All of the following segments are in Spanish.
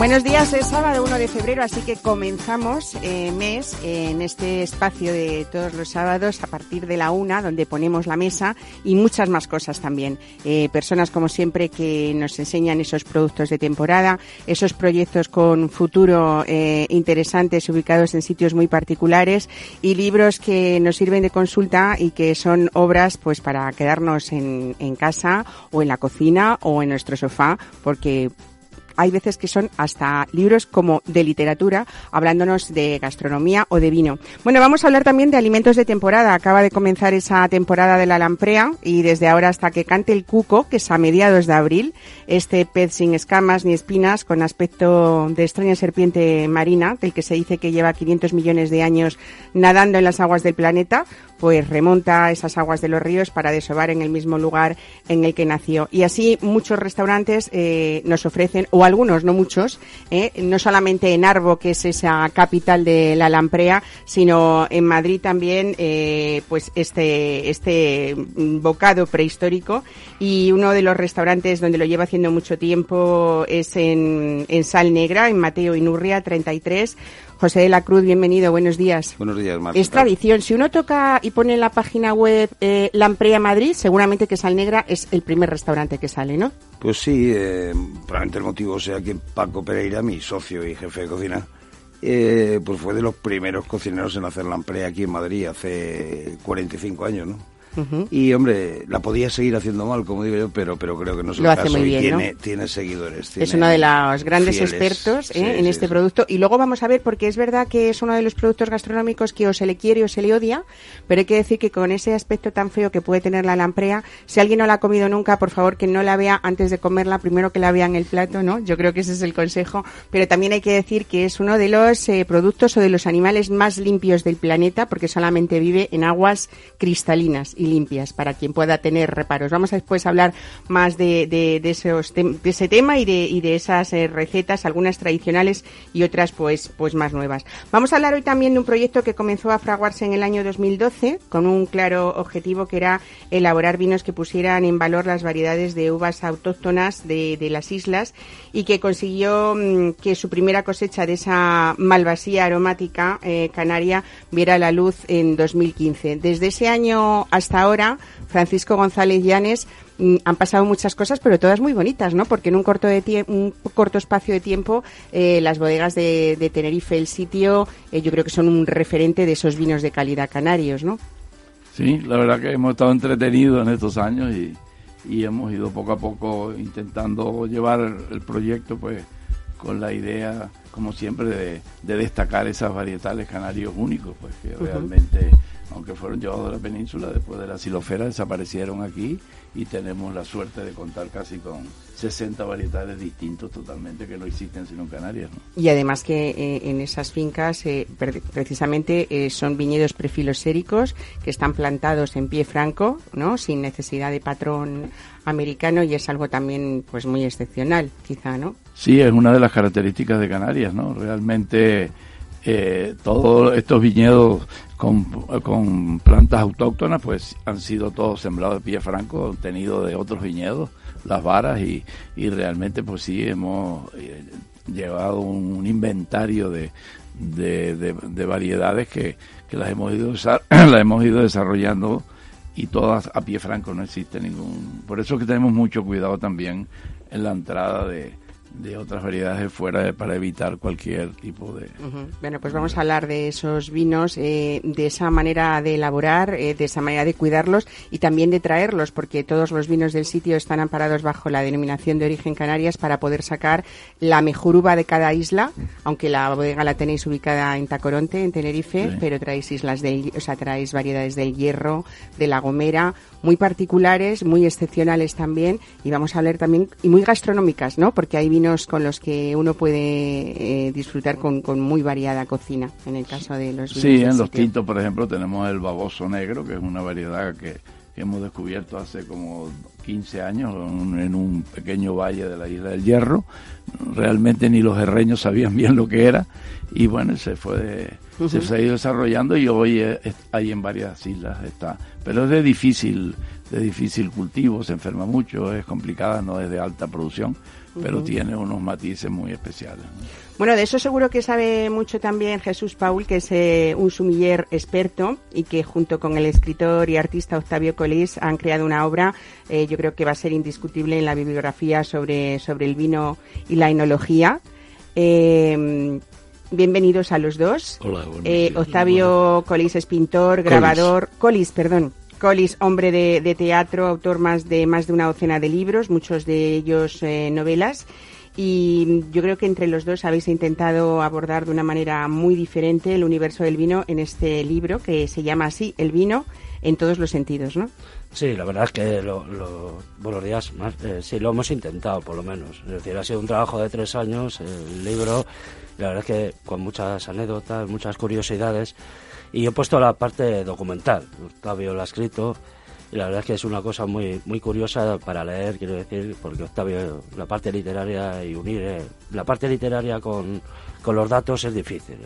Buenos días, es sábado 1 de febrero, así que comenzamos eh, mes en este espacio de todos los sábados a partir de la una, donde ponemos la mesa y muchas más cosas también. Eh, personas, como siempre, que nos enseñan esos productos de temporada, esos proyectos con futuro eh, interesantes ubicados en sitios muy particulares y libros que nos sirven de consulta y que son obras pues para quedarnos en, en casa o en la cocina o en nuestro sofá, porque hay veces que son hasta libros como de literatura, hablándonos de gastronomía o de vino. Bueno, vamos a hablar también de alimentos de temporada. Acaba de comenzar esa temporada de la lamprea y desde ahora hasta que cante el cuco, que es a mediados de abril, este pez sin escamas ni espinas, con aspecto de extraña serpiente marina, del que se dice que lleva 500 millones de años nadando en las aguas del planeta, pues remonta esas aguas de los ríos para desovar en el mismo lugar en el que nació. Y así muchos restaurantes eh, nos ofrecen, o algunos, no muchos, eh, no solamente en Arbo, que es esa capital de la lamprea, sino en Madrid también, eh, pues este, este bocado prehistórico. Y uno de los restaurantes donde lo lleva haciendo mucho tiempo es en, en Sal Negra, en Mateo Inurria 33 José de la Cruz, bienvenido, buenos días. Buenos días, Marta. Es tradición, si uno toca y pone en la página web eh, Lamprea Madrid, seguramente que Sal Negra es el primer restaurante que sale, ¿no? Pues sí, eh, probablemente el motivo sea que Paco Pereira, mi socio y jefe de cocina, eh, pues fue de los primeros cocineros en hacer Lamprea aquí en Madrid hace 45 años, ¿no? Y hombre, la podía seguir haciendo mal, como digo yo, pero, pero creo que no es Lo el hace caso muy y bien, tiene, ¿no? tiene seguidores. es uno de los grandes fieles. expertos ¿eh? Sí, en este sí. producto. Y luego vamos a ver, porque es verdad que es uno de los productos gastronómicos que o se le quiere o se le odia, pero hay que decir que con ese aspecto tan feo que puede tener la lamprea, si alguien no la ha comido nunca, por favor que no la vea antes de comerla, primero que la vea en el plato, ¿no? Yo creo que ese es el consejo. Pero también hay que decir que es uno de los eh, productos o de los animales más limpios del planeta, porque solamente vive en aguas cristalinas y limpias, para quien pueda tener reparos. Vamos a después hablar más de, de, de esos de ese tema y de, y de esas eh, recetas, algunas tradicionales y otras pues, pues más nuevas. Vamos a hablar hoy también de un proyecto que comenzó a fraguarse en el año 2012 con un claro objetivo que era elaborar vinos que pusieran en valor las variedades de uvas autóctonas de, de las islas y que consiguió mm, que su primera cosecha de esa malvasía aromática eh, canaria viera la luz en 2015. Desde ese año hasta ahora, Francisco González Llanes mm, han pasado muchas cosas, pero todas muy bonitas, ¿no? Porque en un corto de un corto espacio de tiempo, eh, las bodegas de, de Tenerife, el sitio, eh, yo creo que son un referente de esos vinos de calidad canarios, ¿no? Sí, la verdad que hemos estado entretenidos en estos años y, y hemos ido poco a poco intentando llevar el proyecto pues con la idea, como siempre, de, de destacar esas varietales canarios únicos, pues que realmente, aunque fueron llevados a la península, después de la silofera desaparecieron aquí y tenemos la suerte de contar casi con 60 varietales distintos totalmente que no existen sino en Canarias. ¿no? Y además que eh, en esas fincas eh, pre- precisamente eh, son viñedos prefiloséricos que están plantados en pie franco, ¿no? Sin necesidad de patrón americano y es algo también pues muy excepcional, quizá, ¿no? Sí, es una de las características de Canarias, ¿no? Realmente eh, todos estos viñedos con, con plantas autóctonas pues han sido todos sembrados de pie franco, obtenidos de otros viñedos, las varas y, y realmente pues sí hemos eh, llevado un, inventario de, de, de- de variedades que, las hemos ido las hemos ido desarrollando y todas a pie franco no existe ningún por eso que tenemos mucho cuidado también en la entrada de, de otras variedades de fuera para evitar cualquier tipo de Ujú. Bueno, pues vamos a hablar de esos vinos, eh, de esa manera de elaborar, eh, de esa manera de cuidarlos y también de traerlos, porque todos los vinos del sitio están amparados bajo la denominación de origen Canarias para poder sacar la mejor uva de cada isla, aunque la bodega la tenéis ubicada en Tacoronte, en Tenerife, Sí. pero traéis islas del, o sea, traéis variedades del Hierro, de La Gomera, muy particulares, muy excepcionales también, y vamos a hablar también, y muy gastronómicas, ¿no? Porque hay vinos con los que uno puede eh, disfrutar con, con muy variada cocina, en el caso de los vinos Sí, en los tintos, por ejemplo, tenemos el baboso negro, que es una variedad que, que hemos descubierto hace como 15 años en un pequeño valle de la isla del Hierro. Realmente ni los herreños sabían bien lo que era. Y bueno, se fue se ha ido desarrollando y hoy hay en varias islas está, pero es de difícil de difícil cultivo, se enferma mucho, es complicada, no es de alta producción, pero tiene unos matices muy especiales. Bueno, de eso seguro que sabe mucho también Jesús Paul, que es eh, un sumiller experto y que junto con el escritor y artista Octavio Colís han creado una obra, eh, yo creo que va a ser indiscutible en la bibliografía sobre, sobre el vino y la enología. Eh, bienvenidos a los dos. Hola, Octavio Colís es pintor, grabador. Colís, perdón. Collis, hombre de, teatro, autor más de más de una docena de libros, muchos de ellos novelas y yo creo que entre los dos habéis intentado abordar de una manera muy diferente el universo del vino en este libro que se llama así, El vino en todos los sentidos, ¿no? Sí, la verdad es que lo, buenos días, eh, sí, lo hemos intentado por lo menos. Es decir, ha sido un trabajo de tres años, el libro, la verdad es que con muchas anécdotas, muchas curiosidades, y he puesto la parte documental. Octavio lo ha escrito, y la verdad es que es una cosa muy muy curiosa para leer, quiero decir, porque Octavio, la parte literaria y unir eh, la parte literaria con, con los datos es difícil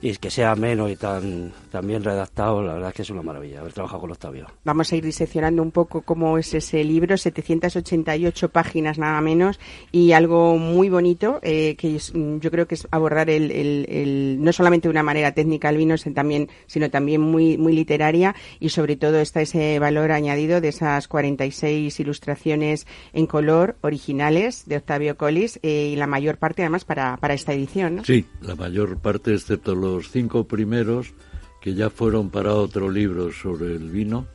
y que sea menos y tan, tan bien redactado, la verdad es que es una maravilla haber trabajado con Octavio. Vamos a ir diseccionando un poco cómo es ese libro, 788 páginas nada menos, y algo muy bonito, eh, que mm, yo creo que es abordar el, el, no solamente de una manera técnica el vino, sino también, sino también muy, muy literaria, y sobre todo está ese valor añadido de esas 46 ilustraciones en color originales de Octavio Collis, eh, y la mayor parte además para, para esta edición. ¿no? Sí, la mayor parte, excepto los los cinco primeros, que ya fueron para otro libro sobre el vino,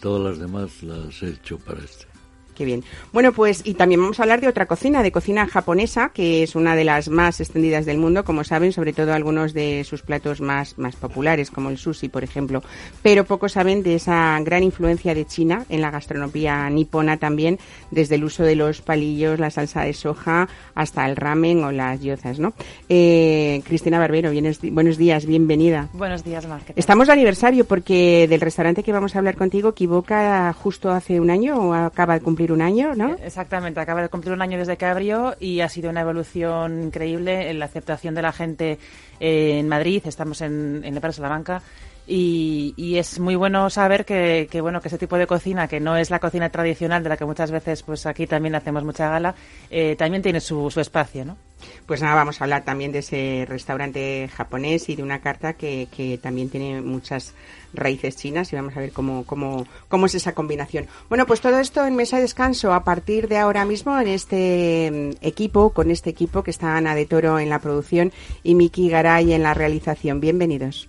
todas las demás las he hecho para este. Qué bien. Bueno, pues y también vamos a hablar de otra cocina, de cocina japonesa, que es una de las más extendidas del mundo, como saben, sobre todo algunos de sus platos más, más populares, como el sushi, por ejemplo. Pero pocos saben de esa gran influencia de China en la gastronomía nipona también, desde el uso de los palillos, la salsa de soja, hasta el ramen o las yozas, ¿no? Eh, Cristina Barbero, buenos días, bienvenida. Buenos días, Mar. Estamos de aniversario porque del restaurante que vamos a hablar contigo, equivoca justo hace un año o acaba de cumplir un año, ¿no? Exactamente, acaba de cumplir un año desde que abrió y ha sido una evolución increíble en la aceptación de la gente en Madrid. Estamos en, en la Salamanca. Y, y, es muy bueno saber que, que, bueno que ese tipo de cocina que no es la cocina tradicional de la que muchas veces pues aquí también hacemos mucha gala eh, también tiene su, su espacio no pues nada vamos a hablar también de ese restaurante japonés y de una carta que, que también tiene muchas raíces chinas y vamos a ver cómo, cómo, cómo es esa combinación. Bueno, pues todo esto en Mesa de Descanso a partir de ahora mismo en este mm, equipo, con este equipo que está Ana de Toro en la producción y Miki Garay en la realización. Bienvenidos.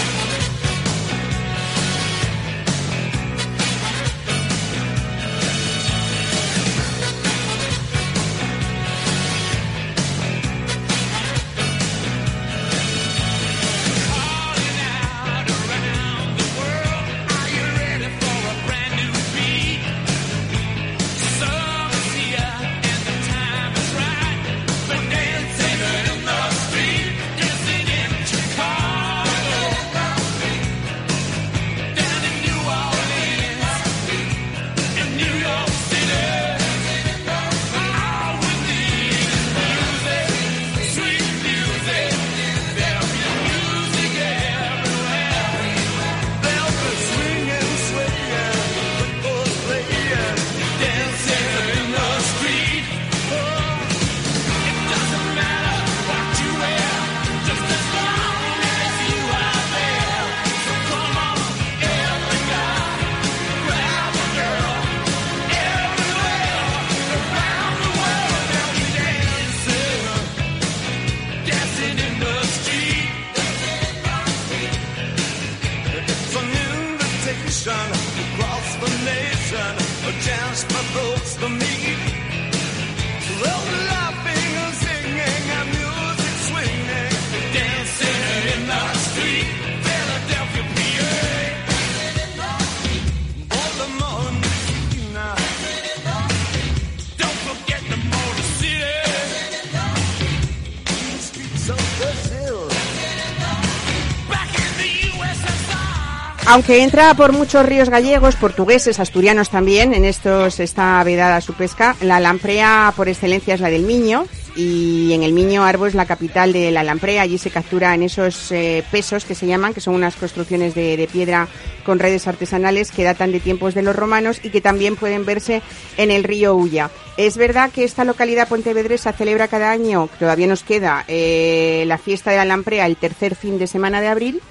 Aunque entra por muchos ríos gallegos, portugueses, asturianos también, en estos está vedada su pesca, la lamprea por excelencia es la del Miño y en el Miño Arbo es la capital de la lamprea. Allí se captura en esos eh, pesos que se llaman, que son unas construcciones de, piedra con redes artesanales que datan de tiempos de los romanos y que también pueden verse en el río Ulla. Es verdad que esta localidad pontevedresa celebra cada año, todavía nos queda, eh, la fiesta de la lamprea el tercer fin de semana de abril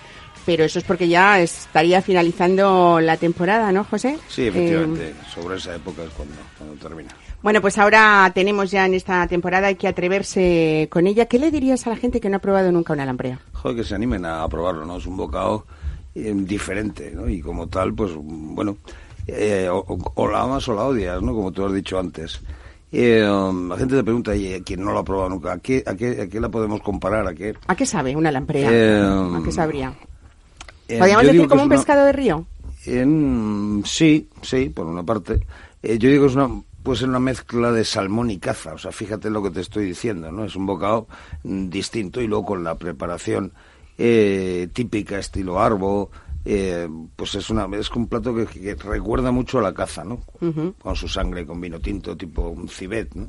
pero eso es porque ya estaría finalizando la temporada, ¿no, José? Sí, efectivamente, eh, sobre esa época es cuando, cuando, termina. Bueno, pues ahora tenemos ya en esta temporada, hay que atreverse con ella. ¿Qué le dirías a la gente que no ha probado nunca una lamprea? Joder, que se animen a probarlo, ¿no? Es un bocado eh, diferente, ¿no? Y como tal, pues, bueno, eh, o, o, la amas o la odias, ¿no? Como tú has dicho antes. Eh, la gente te pregunta, y quien no lo ha probado nunca, ¿a qué, a qué, a qué la podemos comparar? ¿A qué, ¿A qué sabe una lamprea? ¿A qué sabría? ¿Podríamos decir como un pescado de río? En, sí, sí, por una parte. Eh, yo digo que es una, puede ser una mezcla de salmón y caza. O sea, fíjate lo que te estoy diciendo, ¿no? Es un bocado mm, distinto y luego con la preparación eh, típica, estilo arbo, eh, pues es una es un plato que, que, recuerda mucho a la caza, ¿no? Uh -huh. Con su sangre, con vino tinto, tipo un cibet, ¿no?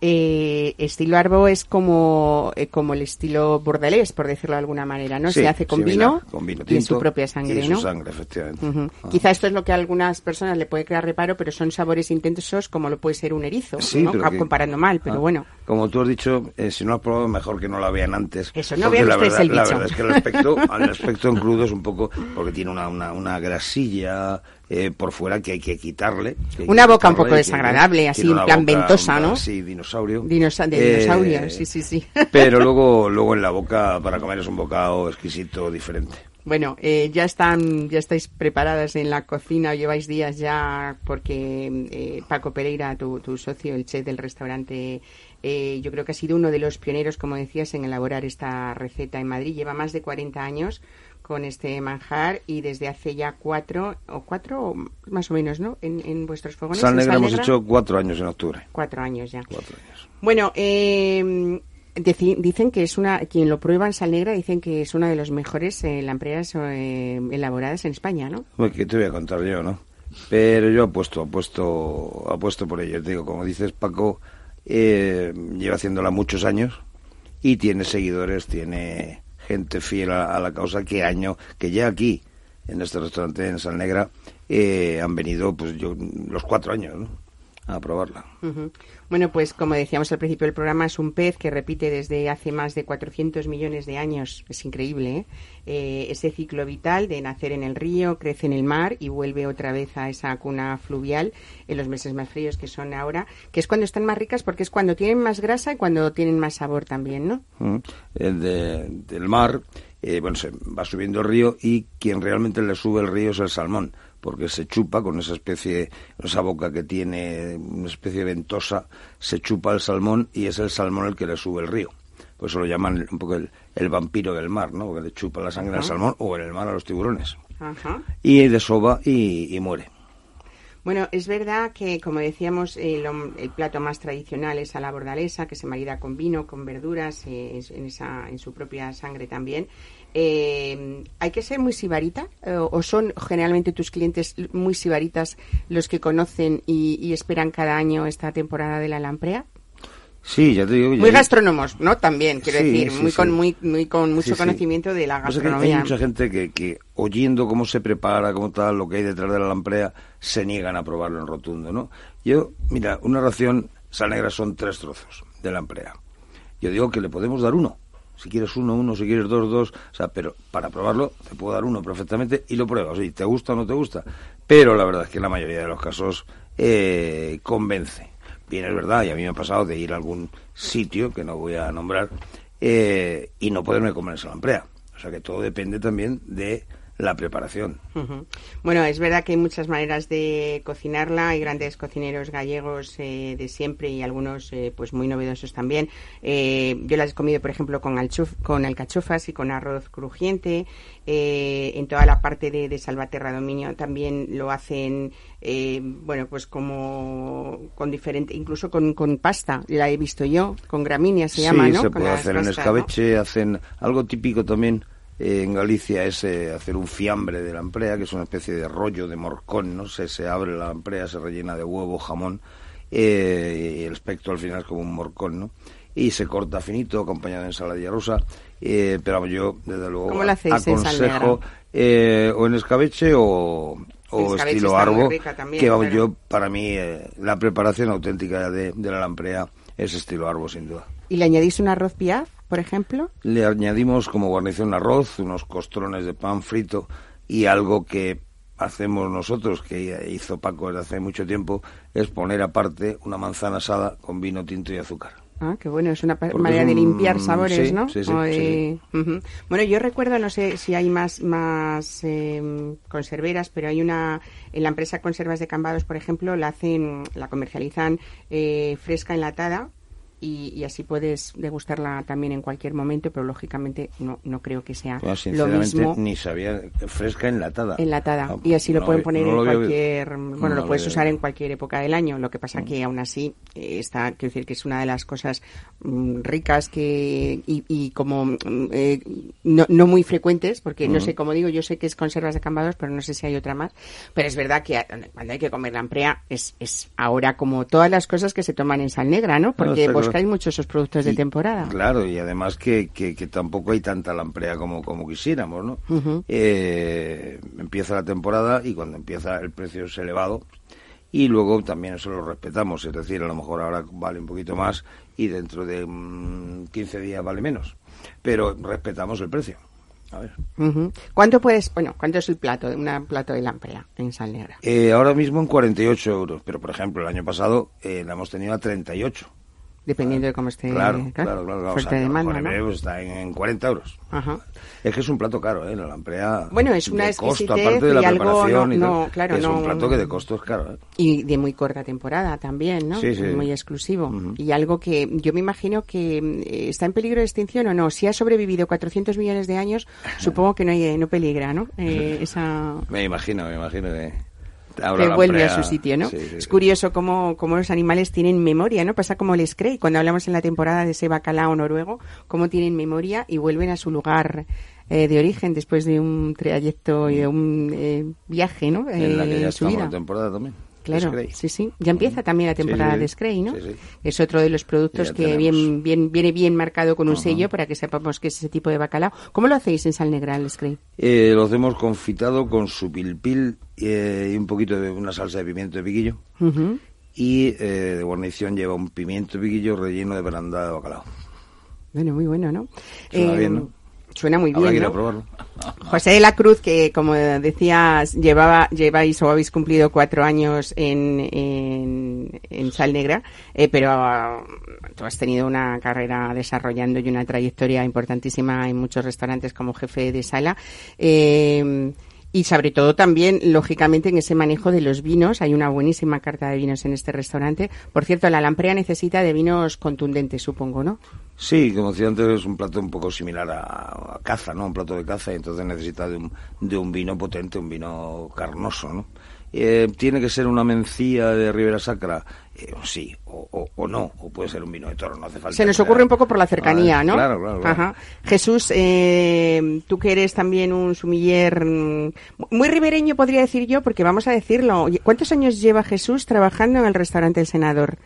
Eh, estilo Arbo es como, eh, como el estilo bordelés, por decirlo de alguna manera, ¿no? Sí, Se hace con, vino, con vino y en su propia sangre, y ¿no? su sangre, efectivamente. Ah. Quizá esto es lo que a algunas personas le puede crear reparo, pero son sabores intensos como lo puede ser un erizo, Sí, ¿no? Ah, que- comparando mal, pero Ah, bueno. Como tú has dicho, eh, si no has probado, mejor que no la vean antes. Eso, no vean la ustedes el La bicho. verdad es que el aspecto, el aspecto en crudo es un poco, porque tiene una, una, una grasilla eh, por fuera que hay que quitarle. que hay que Una boca un poco que- desagradable, así, en plan boca, ventosa, ¿no? Sí, dinosaurio. Dinosa- de Eh, dinosaurio, sí, sí, sí. Pero luego, luego en la boca, para comer es un bocado exquisito, diferente. Bueno, eh, ya están, ya estáis preparadas en la cocina, lleváis días ya porque eh, Paco Pereira, tu, tu socio, el chef del restaurante, eh, yo creo que ha sido uno de los pioneros, como decías, en elaborar esta receta en Madrid. Lleva más de 40 años con este manjar y desde hace ya cuatro o cuatro o más o menos, ¿no? En, en vuestros fogones. Sal Negra hemos hecho cuatro años en octubre. cuatro años ya. Cuatro años. Bueno, eh, dicen que es una, quien lo prueba en sal negra dicen que es una de las mejores eh, lampreas eh, elaboradas en España, ¿no? Bueno, ¿Qué te voy a contar yo, no? Pero yo apuesto, apuesto, apuesto por ello. Te digo, como dices, Paco eh, lleva haciéndola muchos años y tiene seguidores, tiene gente fiel a, la causa que año, que ya aquí, en este restaurante en Sal Negra, eh, han venido, pues yo, los cuatro años, ¿no? A probarla. Bueno, pues como decíamos al principio del programa, es un pez que repite desde hace más de 400 millones de años. Es increíble, ¿eh? Eh, ese ciclo vital de nacer en el río, crece en el mar y vuelve otra vez a esa cuna fluvial en los meses más fríos que son ahora, que es cuando están más ricas porque es cuando tienen más grasa y cuando tienen más sabor también, ¿no? El de- del mar, eh, bueno, se va subiendo el río y quien realmente le sube el río es el salmón, porque se chupa con esa especie, esa boca que tiene, una especie de ventosa, se chupa el salmón y es el salmón el que le sube el río. Por eso lo llaman un poco el, el vampiro del mar, ¿no? Porque le chupa la sangre al salmón o en el mar a los tiburones. Ajá. Y desova y, y muere. Bueno, es verdad que, como decíamos, el, el plato más tradicional es a la bordalesa, que se marida con vino, con verduras, eh, en esa, en su propia sangre también. Eh, ¿Hay que ser muy sibarita? Eh, ¿O son generalmente tus clientes muy sibaritas los que conocen y, y esperan cada año esta temporada de la lamprea? Sí, ya te digo. Muy gastrónomos, ¿no? También, quiero Sí, decir, sí, muy, sí. Con, muy, muy con mucho conocimiento de la que gastronomía. Hay mucha gente que, que oyendo cómo se prepara, cómo tal, lo que hay detrás de la lamprea, se niegan a probarlo en rotundo, ¿no? Yo, mira, una ración sal negra son tres trozos de lamprea. Yo digo que le podemos dar uno. Si quieres uno, uno, si quieres dos, dos. O sea, pero para probarlo te puedo dar uno perfectamente y lo pruebas. Y te gusta o no te gusta. Pero la verdad es que en la mayoría de los casos eh, convence. Bien, es verdad, y a mí me ha pasado de ir a algún sitio, que no voy a nombrar, eh, y no poderme comer esa lamprea. O sea que todo depende también de la preparación. Bueno, es verdad que hay muchas maneras de cocinarla. Hay grandes cocineros gallegos eh, de siempre y algunos eh, pues muy novedosos también. Eh, yo las he comido, por ejemplo, con, alchuf- con alcachofas y con arroz crujiente. Eh, en toda la parte de, de Salvaterra Dominio también lo hacen, eh, bueno, pues como con diferente, incluso con, con pasta. La he visto yo, con gramínea se llama, sí, ¿no? se puede hacer en escabeche, hacen algo típico también en Galicia es eh, hacer un fiambre de lamprea, que es una especie de rollo de morcón, ¿no? Se, se abre la lamprea, se rellena de huevo, jamón, eh, y el espectro al final es como un morcón, ¿no? Y se corta finito, acompañado de ensaladilla rusa, eh, pero yo, desde luego, ¿Cómo lo hacéis en aconsejo eh, o en escabeche o, o estilo arbo, también, que vamos, yo, para mí, eh, la preparación auténtica de, de la lamprea es estilo arbo, sin duda. ¿Y le añadís un arroz piaf, por ejemplo? Le añadimos como guarnición arroz, unos costrones de pan frito y algo que hacemos nosotros, que hizo Paco desde hace mucho tiempo, es poner aparte una manzana asada con vino tinto y azúcar. Ah, qué bueno, es una Porque manera es de limpiar sabores, sí, ¿no? sí, sí, de-. Bueno, yo recuerdo, no sé si hay más, más eh, conserveras, pero hay una, en la empresa Conservas de Cambados, por ejemplo, la hacen, la comercializan eh, fresca enlatada y, y así puedes degustarla también en cualquier momento, pero lógicamente no, no creo que sea Yo, lo mismo ni sabía, fresca enlatada. enlatada Ah, y así lo pueden poner no en cualquier bueno No lo puedes usar en cualquier época del año lo que pasa Mm. que aún así eh, está quiero decir que es una de las cosas mm, ricas que y, y como mm, eh, no, no muy frecuentes porque no Mm. sé como digo yo sé que es conservas de cambados pero no sé si hay otra más pero es verdad que cuando hay que comer lamprea es es ahora como todas las cosas que se toman en sal negra no porque claro. buscáis mucho esos productos de temporada Claro, y además que, que, que tampoco hay tanta lamprea como, como quisiéramos, ¿no? Eh, empieza la temporada y cuando empieza el precio es elevado y luego también eso lo respetamos, es decir, a lo mejor ahora vale un poquito más y dentro de mm, 15 días vale menos, pero respetamos el precio. A ver. Ujú. ¿Cuánto puedes, bueno, cuánto es el plato, de un plato de lamprea en sal negra? Eh, ahora mismo en 48 euros, pero por ejemplo el año pasado eh, la hemos tenido a 38. Dependiendo de cómo esté. Claro, claro, claro. claro. O Fuerte sea, demanda, ¿no? está en, en 40 euros. Ajá. Es que es un plato caro, ¿eh? La lamprea. Bueno, es una exquisitez aparte de la y algo no- y no, claro, es no- un plato que de costo es caro, ¿eh? Y de muy corta temporada también, ¿no? Sí, sí. Muy exclusivo. Ujú. Y algo que yo me imagino que eh, está en peligro de extinción o no. Si ha sobrevivido 400 millones de años, supongo que no, hay, no peligra, ¿no? Eh, esa... Me imagino, me imagino que. Ahora que la vuelve a su sitio, ¿no? Sí, sí, es curioso cómo, cómo los animales tienen memoria, ¿no? Pasa como les cree. Cuando hablamos en la temporada de ese bacalao noruego, cómo tienen memoria y vuelven a su lugar eh, de origen después de un trayecto y de un eh, viaje, ¿no? En la Eh, que ya su estamos vida. la temporada también. Claro, Scray. sí, sí. Ya empieza también la temporada sí, de Scray, ¿no? Es otro de los productos Ya que tenemos. bien, bien, viene bien marcado con un sello para que sepamos que es ese tipo de bacalao. ¿Cómo lo hacéis en sal negra el Scray? Eh, lo hacemos confitado con su pilpil eh, y un poquito de una salsa de pimiento de piquillo. Y eh, de guarnición lleva un pimiento de piquillo relleno de barandada de bacalao. Bueno, muy bueno, ¿no? Suena Eh, bien, ¿no? Suena muy Habrá bien. José de la Cruz, que como decías, llevaba, lleváis o habéis cumplido cuatro años en, en, en Sal Negra, eh, pero ah, tú has tenido una carrera desarrollando y una trayectoria importantísima en muchos restaurantes como jefe de sala. Eh, y sobre todo también, lógicamente, en ese manejo de los vinos. Hay una buenísima carta de vinos en este restaurante. Por cierto, la lamprea necesita de vinos contundentes, supongo, ¿no? Sí, como decía antes, es un plato un poco similar a, caza, ¿no? Un plato de caza, y entonces necesita de un, de un vino potente, un vino carnoso, ¿no? Eh, ¿Tiene que ser una mencía de Ribera Sacra? Eh, sí, o, o- o no, o puede ser un vino de toro, no hace falta. Se nos ocurre un poco por la cercanía, Ah, ¿no? Claro, claro, claro. Ajá. Jesús, eh, tú que eres también un sumiller mm, muy ribereño, podría decir yo, porque vamos a decirlo. ¿Cuántos años lleva Jesús trabajando en el restaurante El Senador?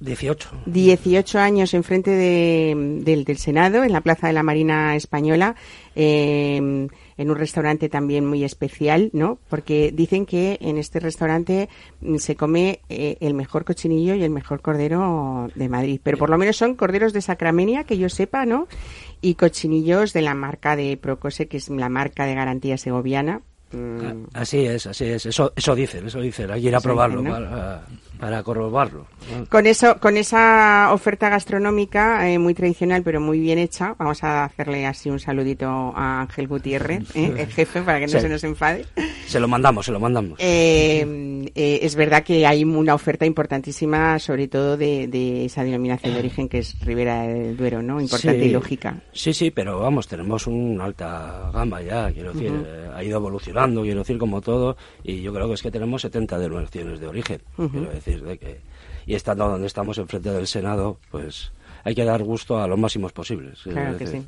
18. 18 años enfrente de, del, del Senado, en la Plaza de la Marina Española, eh, en un restaurante también muy especial, ¿no? Porque dicen que en este restaurante mm, se come eh, el mejor cochinillo y el mejor cordero de Madrid. Pero por lo menos son corderos de Sacramenia, que yo sepa, ¿no? Y cochinillos de la marca de Procose, que es la marca de garantía segoviana. Mm, Así es, así es. Eso, eso dicen, eso dicen. Hay que ir a Eso probarlo dicen, ¿no? para, para corroborarlo. Con eso, con esa oferta gastronómica eh, muy tradicional pero muy bien hecha, vamos a hacerle así un saludito a Ángel Gutiérrez, ¿eh? el jefe, para que no Sí. se nos enfade. Se lo mandamos, se lo mandamos. Eh, eh, es verdad que hay una oferta importantísima, sobre todo de, de esa denominación de origen que es Ribera del Duero, ¿no? Importante Sí. y lógica. Sí, sí, pero vamos, tenemos una alta gama ya, quiero decir, ha ido evolucionando, quiero decir, como todo, y yo creo que es que tenemos 70 denominaciones de origen, quiero decir, de que, y estando donde estamos enfrente del Senado, pues hay que dar gusto a los máximos posibles. Claro que sí.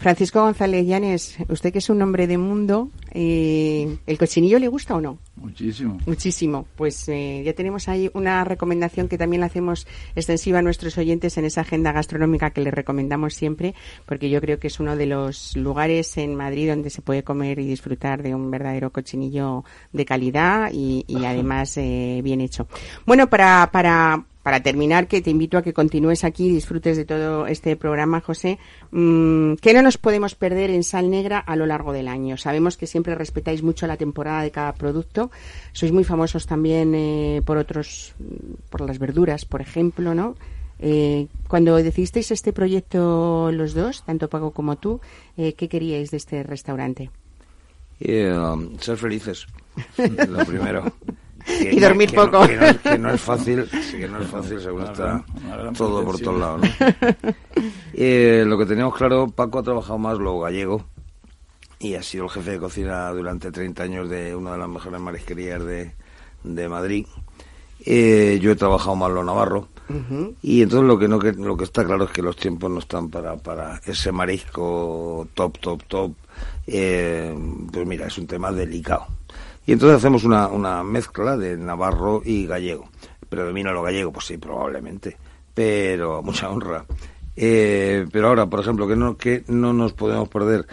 Francisco González Llanes, usted que es un hombre de mundo, eh, ¿el cochinillo le gusta o no? Muchísimo. Muchísimo. Pues eh, ya tenemos ahí una recomendación que también la hacemos extensiva a nuestros oyentes en esa agenda gastronómica que les recomendamos siempre, porque yo creo que es uno de los lugares en Madrid donde se puede comer y disfrutar de un verdadero cochinillo de calidad y, y además eh, bien hecho. Bueno, para, para para terminar, que te invito a que continúes aquí y disfrutes de todo este programa, José. Mm, ¿Qué no nos podemos perder en Sal Negra a lo largo del año? Sabemos que siempre respetáis mucho la temporada de cada producto. Sois muy famosos también eh, por otros, por las verduras, por ejemplo, ¿no? Eh, cuando decidisteis este proyecto los dos, tanto Paco como tú, eh, ¿qué queríais de este restaurante? Um, ser felices, lo primero. Y dormir poco. que, no, es fácil, que no es fácil según está todo por todos lados. Eh, lo que teníamos claro, Paco ha trabajado más lo gallego y ha sido el jefe de cocina durante 30 años de una de las mejores marisquerías de, de Madrid. Eh, yo he trabajado más lo navarro y entonces lo que no que, lo que está claro es que los tiempos no están para, para ese marisco top top top eh, pues mira es un tema delicado y entonces hacemos una, una mezcla de navarro y gallego. ¿Predomina lo gallego? Pues sí, probablemente, pero mucha honra. Eh, pero ahora, por ejemplo, que no, que no nos podemos perder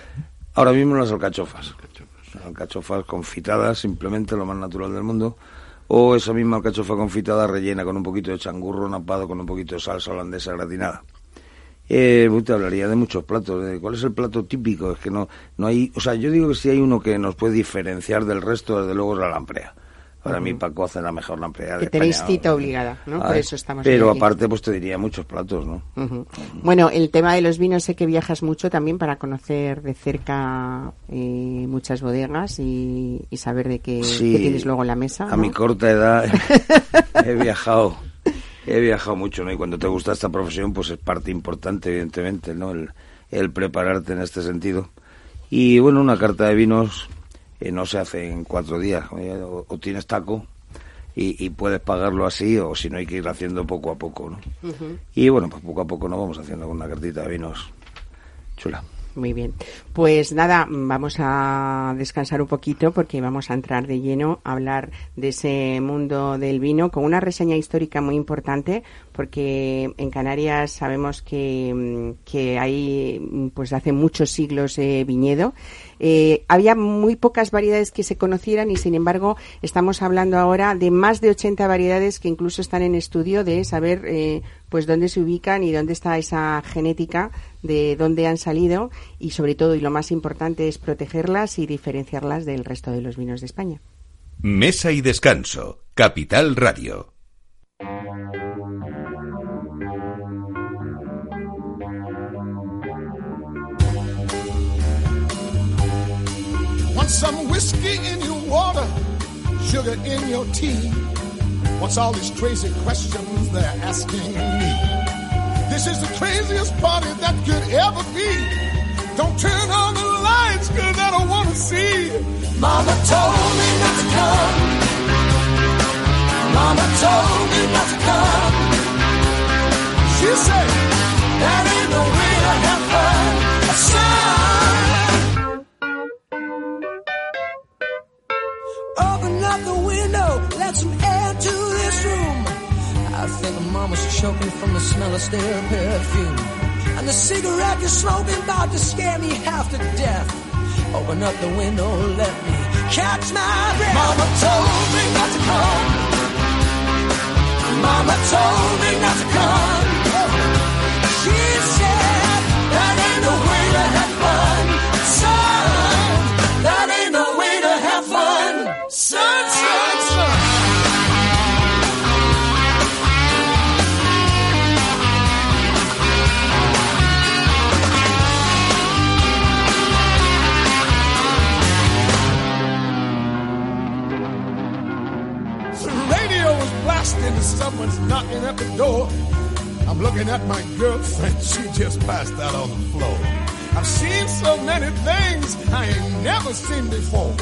ahora mismo las alcachofas. Alcachofas confitadas, simplemente lo más natural del mundo. O esa misma alcachofa confitada rellena con un poquito de changurro napado con un poquito de salsa holandesa gratinada. Eh, te hablaría de muchos platos. ¿Cuál es el plato típico? Es que no, no hay. O sea, yo digo que si hay uno que nos puede diferenciar del resto, desde luego es la lamprea. Para mí Paco hace la mejor lamprea. Que tenéis cita obligada, ¿no? Por eso estamos Pero aparte, pues te diría muchos platos, ¿no? Bueno, el tema de los vinos, sé que viajas mucho también para conocer de cerca eh, muchas bodegas y, saber de qué, tienes luego en la mesa. A mi corta edad he viajado he viajado mucho, ¿no? Y cuando te gusta esta profesión, pues es parte importante, evidentemente, ¿no? El, prepararte en este sentido. Y bueno, una carta de vinos eh, no se hace en cuatro días. O, tienes taco y, puedes pagarlo así, o si no hay que ir haciendo poco a poco, ¿no? Y bueno, pues poco a poco nos vamos haciendo con una cartita de vinos chula. Muy bien. Pues nada, vamos a descansar un poquito porque vamos a entrar de lleno a hablar de ese mundo del vino con una reseña histórica muy importante porque en Canarias sabemos que, que hay pues hace muchos siglos eh, viñedo. Eh, había muy pocas variedades que se conocieran y sin embargo estamos hablando ahora de más de 80 variedades que incluso están en estudio de saber eh, pues dónde se ubican y dónde está esa genética de dónde han salido y sobre todo y lo más importante es protegerlas y diferenciarlas del resto de los vinos de España. Mesa y descanso, Capital Radio. Want some whiskey in your water, sugar in your tea. What's all these crazy questions they're asking me? This is the craziest party that could ever be. Don't turn on the lights, cause I don't wanna see. Mama told me not to come. Mama told me not to come. She said, that ain't no way to have fun. Son. out the window, let some I think mama's choking from the smell of stale perfume. And the cigarette you're smoking about to scare me half to death. Open up the window, let me catch my breath. Mama told me not to come. Mama told me not to come. Looking at my girlfriend, she just passed out on the floor. I've seen so many things I ain't never seen before.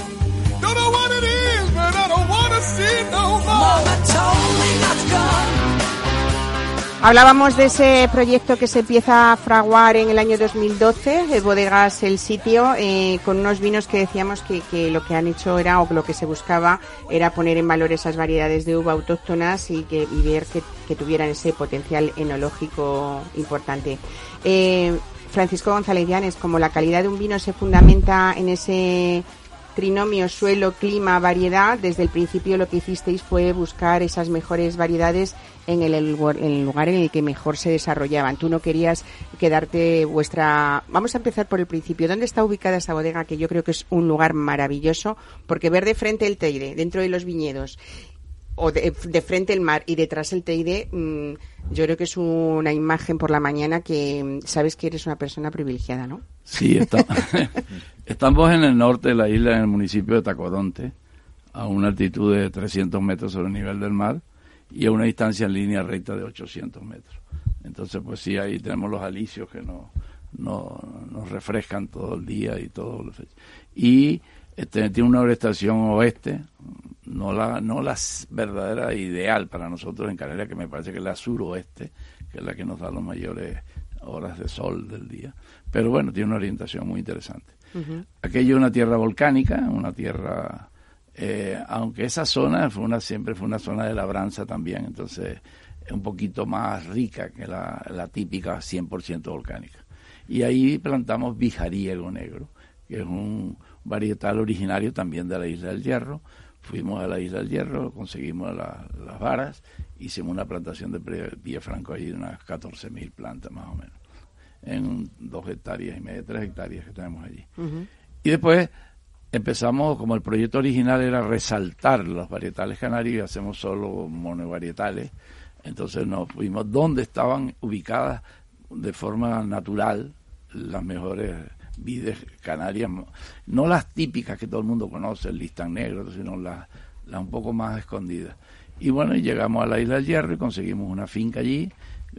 Don't know what it is, but I don't want to see no more. Mama told me not to come. Hablábamos de ese proyecto que se empieza a fraguar en el año 2012, de Bodegas El Sitio, eh, con unos vinos que decíamos que, lo que han hecho era, o lo que se buscaba, era poner en valor esas variedades de uva autóctonas y, que, y ver que, que tuvieran ese potencial enológico importante. Eh, Francisco González Llanes, como la calidad de un vino se fundamenta en ese trinomio suelo, clima, variedad, desde el principio lo que hicisteis fue buscar esas mejores variedades en el, el, lugar en el que mejor se desarrollaban. Tú no querías quedarte vuestra... Vamos a empezar por el principio. ¿Dónde está ubicada esa bodega? Que yo creo que es un lugar maravilloso, porque ver de frente el Teide, dentro de los viñedos, o de, de, frente el mar y detrás el Teide, mmm, yo creo que es una imagen por la mañana que mm, sabes que eres una persona privilegiada, ¿no? Sí, está, estamos en el norte de la isla, en el municipio de Tacodonte, a una altitud de 300 metros sobre el nivel del mar y a una distancia en línea recta de 800 metros. Entonces, pues sí, ahí tenemos los alicios que nos, nos, nos refrescan todo el día y todo. Y este, tiene una estación oeste, no la, no la verdadera ideal para nosotros en Canarias, que me parece que es la suroeste, que es la que nos da las mayores horas de sol del día. Pero bueno, tiene una orientación muy interesante. Uh -huh. Aquello es una tierra volcánica, una tierra, eh, aunque esa zona fue una, siempre fue una zona de labranza también, entonces es un poquito más rica que la, la típica 100% volcánica. Y ahí plantamos bijariego negro, que es un varietal originario también de la isla del Hierro, fuimos a la isla del Hierro, conseguimos la, las varas, hicimos una plantación de pie franco ahí de unas 14.000 plantas más o menos, en dos hectáreas y media, tres hectáreas que tenemos allí. Uh -huh. Y después empezamos, como el proyecto original era resaltar los varietales canarios y hacemos solo monovarietales, entonces nos fuimos donde estaban ubicadas de forma natural las mejores vides canarias, no las típicas que todo el mundo conoce, el listán negro, sino las, un poco más escondidas. Y bueno, llegamos a la isla del Hierro y conseguimos una finca allí,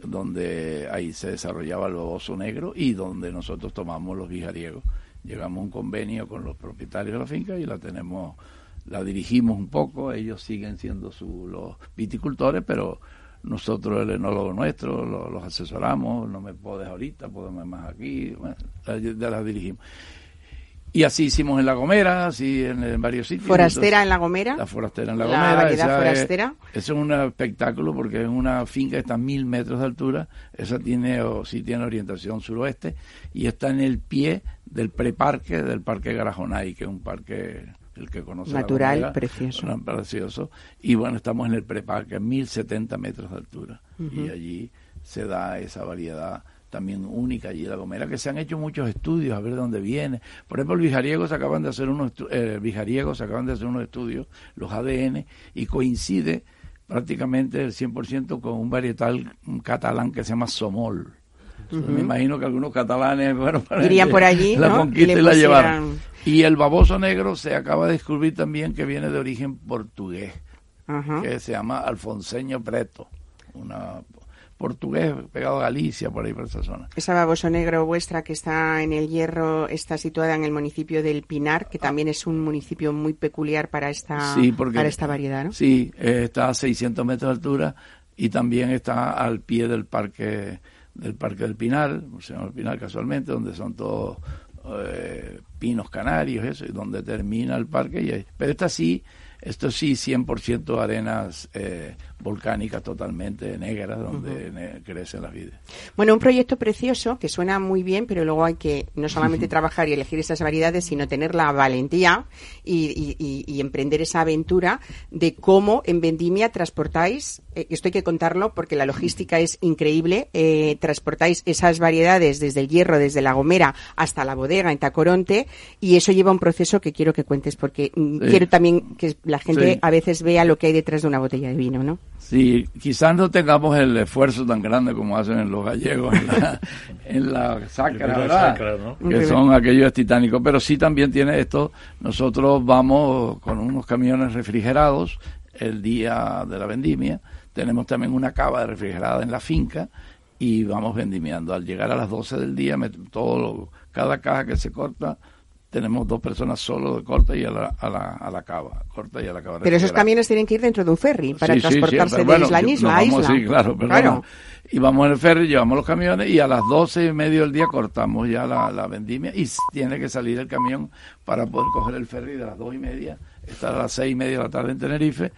donde ahí se desarrollaba el baboso negro y donde nosotros tomamos los bijariegos. Llegamos a un convenio con los propietarios de la finca y la tenemos, la dirigimos un poco, ellos siguen siendo su, los viticultores, pero nosotros el enólogo nuestro lo, los asesoramos, no me puedes ahorita, podemos más aquí, bueno, ya las dirigimos. Y así hicimos en La Gomera, así en, en varios sitios. ¿Forastera Entonces, en La Gomera? La forastera en La, la Gomera. variedad forastera. Es, es un espectáculo porque es una finca que está a mil metros de altura, esa tiene, o sí tiene orientación suroeste, y está en el pie del preparque del Parque Garajonay, que es un parque el que conoce natural, la precioso. precioso. Y bueno, estamos en el preparque, a 1070 metros de altura. Uh -huh. Y allí se da esa variedad también única allí en La Gomera, que se han hecho muchos estudios a ver de dónde viene. Por ejemplo, se acaban de hacer unos, eh, acaban de hacer unos estudios, los ADN, y coincide prácticamente el 100% con un varietal catalán que se llama Somol. Uh -huh. Me imagino que algunos catalanes bueno, irían por allí la ¿no? conquista y, y la llevaron. Y el baboso negro se acaba de descubrir también que viene de origen portugués, uh -huh. que se llama Alfonseño Preto, una portugués pegado a Galicia, por ahí por esa zona. Esa baboso negro vuestra que está en el Hierro está situada en el municipio del Pinar, que también es un municipio muy peculiar para esta, sí, porque, para esta variedad, ¿no? Sí, eh, está a 600 metros de altura y también está al pie del parque del parque del Pinar, se llama el Pinar casualmente, donde son todos eh, pinos canarios, eso, y donde termina el parque. Y, pero esta sí, esto sí, 100% arenas eh, volcánicas totalmente negras, donde uh -huh. crecen las vides. Bueno, un proyecto precioso que suena muy bien, pero luego hay que no solamente uh -huh. trabajar y elegir esas variedades, sino tener la valentía y, y, y, emprender esa aventura de cómo en Vendimia transportáis, eh, esto hay que contarlo porque la logística es increíble, eh, transportáis esas variedades desde el Hierro, desde La Gomera hasta la bodega en Tacoronte y eso lleva un proceso que quiero que cuentes porque mm, sí. quiero también que la gente sí. a veces vea lo que hay detrás de una botella de vino, ¿no? Sí, quizás no tengamos el esfuerzo tan grande como hacen los gallegos en la, en la sacra, ¿verdad? Sacra, ¿no? Que son aquellos titánicos, pero sí también tiene esto. Nosotros vamos con unos camiones refrigerados el día de la vendimia. Tenemos también una cava de refrigerada en la finca y vamos vendimiando. Al llegar a las 12 del día, todo lo, cada caja que se corta tenemos dos personas solo de corta y a la, a la, a la cava, corta y a la cava. Pero esos camiones tienen que ir dentro de un ferry para Sí, sí, sí, transportarse pero de bueno, isla en yo- isla vamos. Sí, claro, pero Claro. vamos. Y vamos en el ferry, llevamos los camiones y a las doce y medio del día cortamos ya la, la vendimia y tiene que salir el camión para poder coger el ferry de las dos y media, estar a las seis y media de la tarde en Tenerife,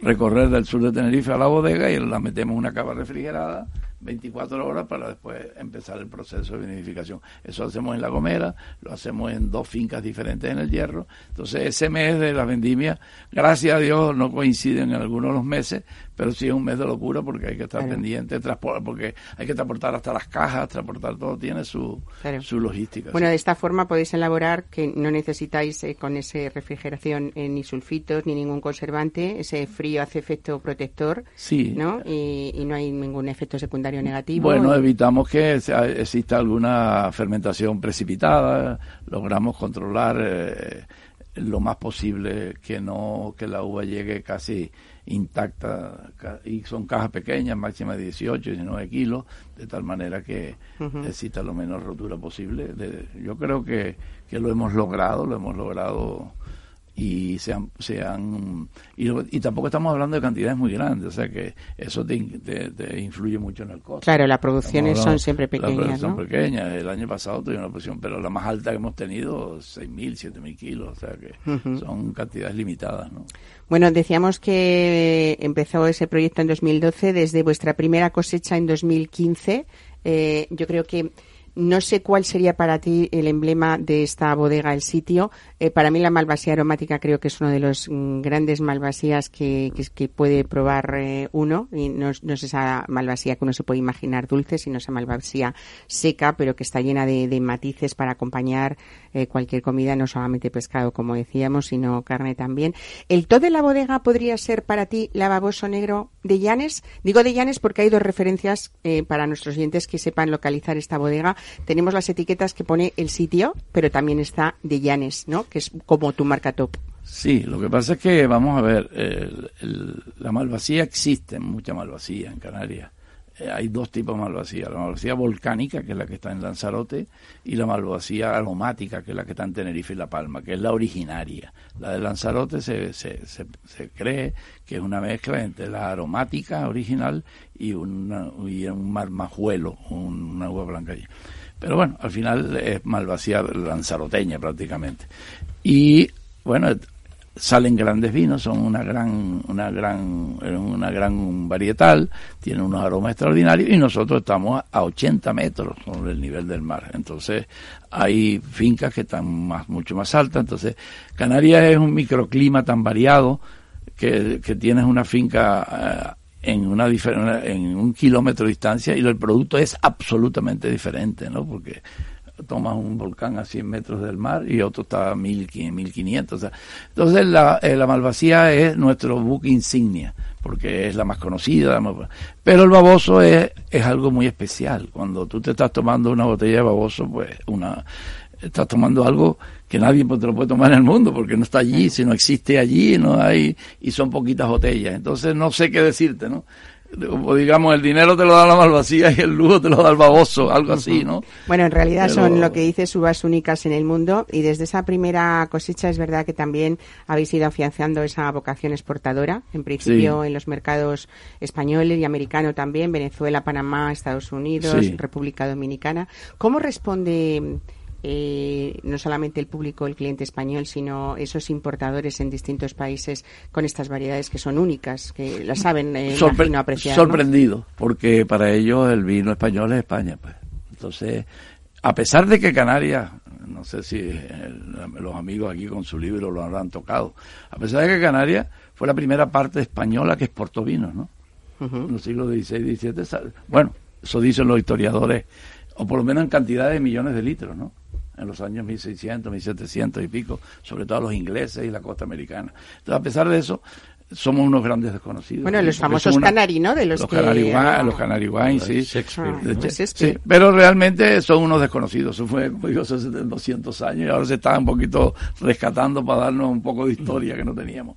recorrer del sur de Tenerife a la bodega y la metemos en una cava refrigerada 24 horas para después empezar el proceso de vinificación. Eso hacemos en La Gomera, lo hacemos en dos fincas diferentes en el Hierro. Entonces, ese mes de la vendimia, gracias a Dios, no coinciden en algunos de los meses, pero sí es un mes de locura porque hay que estar Claro. pendiente, porque hay que transportar hasta las cajas, transportar todo, tiene su, Claro. su logística. Bueno, de esta forma podéis elaborar que no necesitáis eh, con esa refrigeración eh, ni sulfitos ni ningún conservante. Ese frío hace efecto protector, Sí. ¿no? Y, y no hay ningún efecto secundario negativo. Bueno, Y- evitamos que sea- exista alguna fermentación precipitada, logramos controlar eh, lo más posible que no que la uva llegue casi intacta y son cajas pequeñas, máxima de 18, 19 kilos, de tal manera que exista lo menos rotura posible. De- yo creo que, que lo hemos logrado, lo hemos logrado y se han, se han y, tampoco estamos hablando de cantidades muy grandes, o sea que eso te, in- te- te influye mucho en el costo. Claro, las producciones son siempre las pequeñas, producciones ¿no? son pequeñas. El año pasado tuvimos una producción, pero la más alta que hemos tenido, 6.000, 7.000 kilos, o sea que son cantidades limitadas, ¿no? Bueno, decíamos que empezó ese proyecto en 2012, desde vuestra primera cosecha en 2015. Eh, yo creo que no sé cuál sería para ti el emblema de esta bodega, el sitio. Eh, para mí la malvasía aromática creo que es uno de los mm, grandes malvasías que, que, puede probar eh, uno. Y no, no es esa malvasía que uno se puede imaginar dulce, sino esa malvasía seca, pero que está llena de, de matices para acompañar eh, cualquier comida, no solamente pescado, como decíamos, sino carne también. ¿El todo de la bodega podría ser para ti lavaboso negro de Llanes? Digo de Llanes porque hay dos referencias eh, para nuestros oyentes que sepan localizar esta bodega. Tenemos las etiquetas que pone el sitio, pero también está de Llanes, ¿no? Que es como tu marca top. Sí, lo que pasa es que, vamos a ver, el- la malvasía existe, mucha malvasía en Canarias. Eh, hay dos tipos de malvasía, la malvasía volcánica, que es la que está en Lanzarote, y la malvasía aromática, que es la que está en Tenerife y La Palma, que es la originaria. La de Lanzarote se, se, se, cree que es una mezcla entre la aromática original y, una, y un marmajuelo, un- una uva blanca. allí. Pero bueno, al final es malvasía lanzaroteña prácticamente. Y bueno, salen grandes vinos, son una gran, una gran, una gran varietal, tienen unos aromas extraordinarios y nosotros estamos a 80 metros sobre el nivel del mar. Entonces hay fincas que están más, mucho más altas. Entonces Canarias es un microclima tan variado que, que tienes una finca eh, en una- en un kilómetro de distancia y el producto es absolutamente diferente, ¿no? Porque tomas un volcán a 100 metros del mar y otro está a 1500, 1500. O sea, entonces la, eh, la malvasía es nuestro buque insignia porque es la más conocida. la más- pero el baboso es, es algo muy especial. Cuando tú te estás tomando una botella de baboso, pues una estás tomando algo que nadie pues, te lo puede tomar en el mundo porque no está allí, si no existe allí, no hay y son poquitas botellas. Entonces no sé qué decirte, ¿no? O digamos, el dinero te lo da la malvasía y el lujo te lo da el baboso, algo así, ¿no? Bueno, en realidad Pero- son lo que dices uvas únicas en el mundo y desde esa primera cosecha es verdad que también habéis ido afianzando esa vocación exportadora, en principio Sí. en los mercados españoles y americano también, Venezuela, Panamá, Estados Unidos, Sí. República Dominicana. ¿Cómo responde eh, no solamente el público, el cliente español, sino esos importadores en distintos países con estas variedades que son únicas, que las saben eh, Sorpre- apreciar? ¿no? sorprendido, porque para ellos el vino español es España, pues. Entonces, a pesar de que Canarias, no sé si el- los amigos aquí con su libro lo habrán tocado, a pesar de que Canarias fue la primera parte española que exportó vinos, ¿no? En los siglos XVI y XVII. Bueno, eso dicen los historiadores, o por lo menos en cantidad de millones de litros, ¿no? En los años 1600, 1700 y pico, sobre todo los ingleses y la costa americana. Entonces, a pesar de eso, somos unos grandes desconocidos. Bueno, los famosos son una- canari, ¿no? De los, los que... Los sí. Shakespeare. Ah, pues sí, pero realmente son unos desconocidos. Eso fue, como digo, hace 200 años y ahora se está un poquito rescatando para darnos un poco de historia que no teníamos.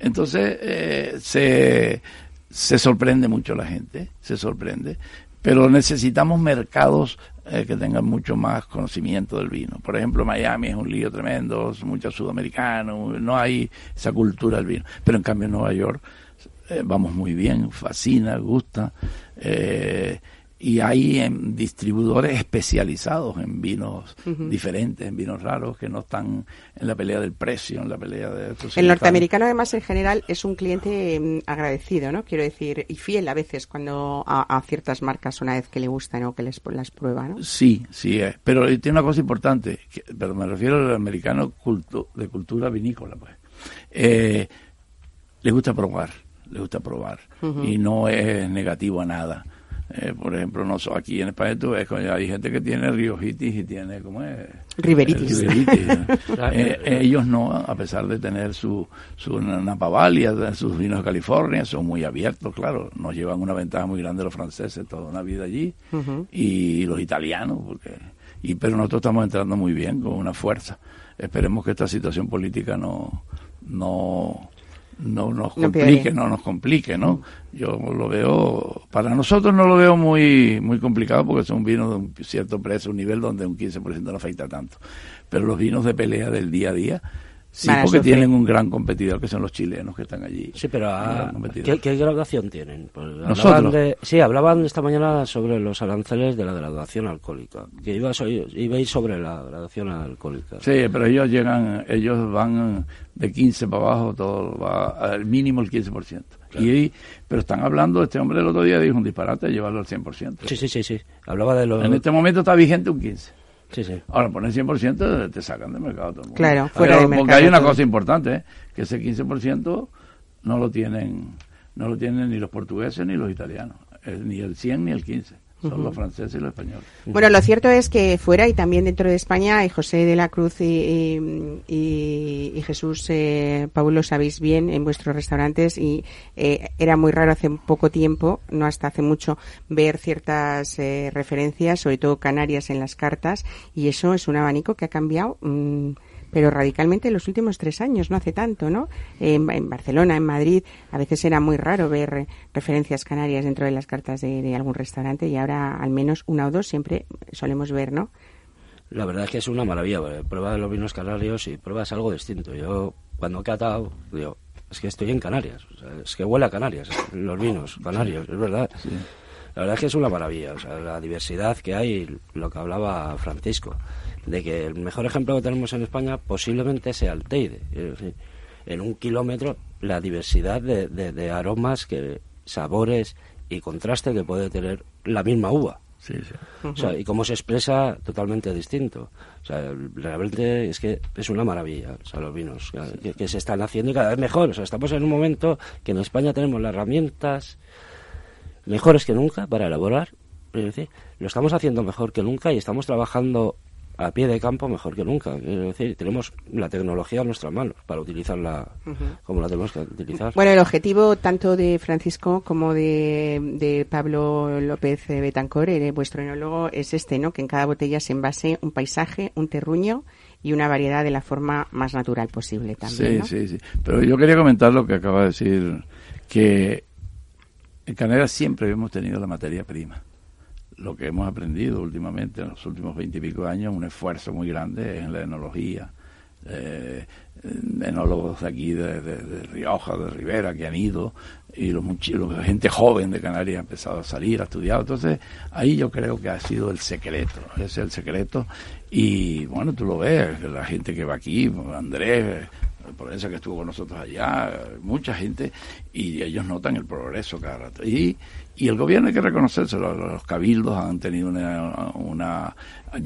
Entonces, eh, se, se sorprende mucho la gente, se sorprende. pero necesitamos mercados eh, que tengan mucho más conocimiento del vino. Por ejemplo, Miami es un lío tremendo, muchos sudamericanos, no hay esa cultura del vino. Pero en cambio en Nueva York eh, vamos muy bien, fascina, gusta. Eh, y hay en distribuidores especializados en vinos diferentes, en vinos raros que no están en la pelea del precio, en la pelea de El norteamericano además en general es un cliente mm, agradecido, ¿no? Quiero decir, y fiel a veces cuando a, ciertas marcas una vez que le gustan o que les las prueba, ¿no? Sí, sí es. Pero tiene una cosa importante, pero me refiero al americano culto, de cultura vinícola, pues. Eh, le gusta probar, le gusta probar y no es negativo a nada eh, por ejemplo, no aquí en España tú ves, hay gente que tiene riojitis y tiene, ¿cómo es? Riberitis. Eh, ellos no, a pesar de tener su, su Napavalia, sus vinos de California, son muy abiertos, claro, nos llevan una ventaja muy grande los franceses toda una vida allí y los italianos, porque y pero nosotros estamos entrando muy bien, con una fuerza. Esperemos que esta situación política no, no no nos complique, no nos complique, ¿no? Yo lo veo, para nosotros no lo veo muy muy complicado porque son vinos de un cierto precio, un nivel donde un 15% no afecta tanto. Pero los vinos de pelea del día a día, Sí, porque tienen un gran competidor que son los chilenos que están allí. Sí, pero ah, ¿qué, graduación tienen? Pues Nosotros. sí, hablaban esta mañana sobre los aranceles de la graduación alcohólica, que iba iba a ir sobre la graduación alcohólica. Sí, pero ellos llegan, ellos van de 15 para abajo, todo va al mínimo el 15%. Y, pero están hablando, este hombre el otro día dijo un disparate, llevarlo al 100%. Sí, sí, sí, sí. Hablaba de los... En este momento está vigente un 15%. Sí, sí. Ahora, poner 100% te sacan del mercado todo el mundo. Claro, fuera del Porque hay una cosa importante, ¿eh? que ese 15% no lo tienen no lo tienen ni los portugueses ni los italianos, ni el 100 ni el 15 son los franceses y los españoles. Bueno, lo cierto es que fuera y también dentro de España, y José de la Cruz y, y, Jesús eh, Paulo sabéis bien en vuestros restaurantes y eh, era muy raro hace poco tiempo, no hasta hace mucho, ver ciertas eh, referencias, sobre todo Canarias en las cartas y eso es un abanico que ha cambiado. Mm, pero radicalmente en los últimos tres años, no hace tanto, ¿no? En, Barcelona, en Madrid, a veces era muy raro ver referencias canarias dentro de las cartas de, algún restaurante y ahora al menos una o dos siempre solemos ver, ¿no? La verdad es que es una maravilla, prueba de los vinos canarios y pruebas algo distinto. Yo cuando he catado, digo, es que estoy en Canarias, es que huele a Canarias, los vinos canarios, es verdad. La verdad es que es una maravilla, o sea, la diversidad que hay, lo que hablaba Francisco de que el mejor ejemplo que tenemos en España posiblemente sea el Teide. en un kilómetro la diversidad de, de, aromas, que sabores y contraste que puede tener la misma uva. Sí, sí. o sea, y cómo se expresa totalmente distinto. O sea, realmente es que es una maravilla, o sea, los vinos que, se están haciendo y cada vez mejor. O sea, estamos en un momento que en España tenemos las herramientas mejores que nunca para elaborar. lo estamos haciendo mejor que nunca y estamos trabajando a pie de campo mejor que nunca. Es decir, tenemos la tecnología a nuestras manos para utilizarla como la tenemos que utilizar. Bueno, el objetivo tanto de Francisco como de, Pablo López Betancor, eh, vuestro enólogo, es este, ¿no? Que en cada botella se envase un paisaje, un terruño y una variedad de la forma más natural posible también. Sí, sí, sí. Pero yo quería comentar lo que acaba de decir, que en Canadá siempre hemos tenido la materia prima lo que hemos aprendido últimamente en los últimos veintipico años, un esfuerzo muy grande en la enología. Eh, enólogos de aquí, de, Rioja, de Rivera, que han ido, y los, la gente joven de Canarias ha empezado a salir, ha estudiado. Entonces, ahí yo creo que ha sido el secreto, ese es el secreto. Y bueno, tú lo ves, la gente que va aquí, Andrés, por eso que estuvo con nosotros allá, mucha gente, y ellos notan el progreso cada rato. Y, y el gobierno hay que reconocérselo, los cabildos han tenido una, una,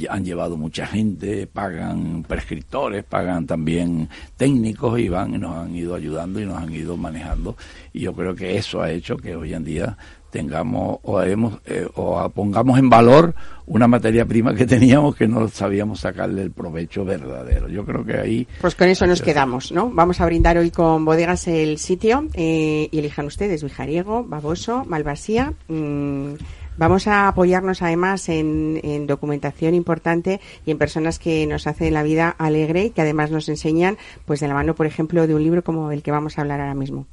han llevado mucha gente, pagan prescriptores, pagan también técnicos y van y nos han ido ayudando y nos han ido manejando. Y yo creo que eso ha hecho que hoy en día tengamos o, hemos, eh, o pongamos en valor una materia prima que teníamos que no sabíamos sacarle el provecho verdadero. Yo creo que ahí... Pues con eso nos quedamos, ¿no? Vamos a brindar hoy con bodegas el sitio eh, y elijan ustedes Vijariego, Baboso, Malvasía. Mm, vamos a apoyarnos además en, en, documentación importante y en personas que nos hacen la vida alegre y que además nos enseñan, pues de la mano, por ejemplo, de un libro como el que vamos a hablar ahora mismo.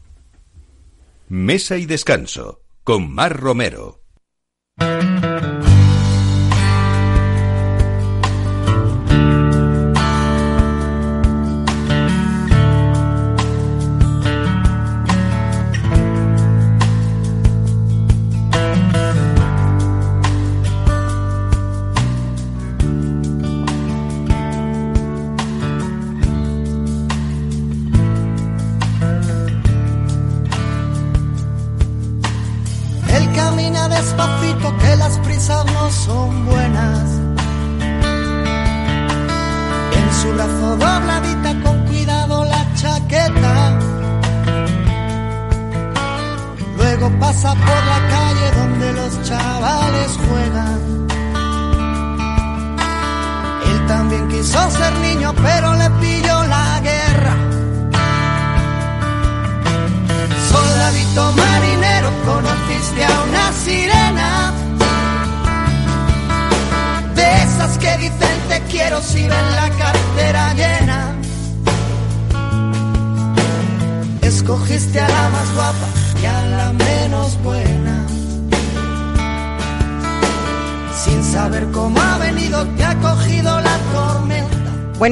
Mesa y descanso con Mar Romero.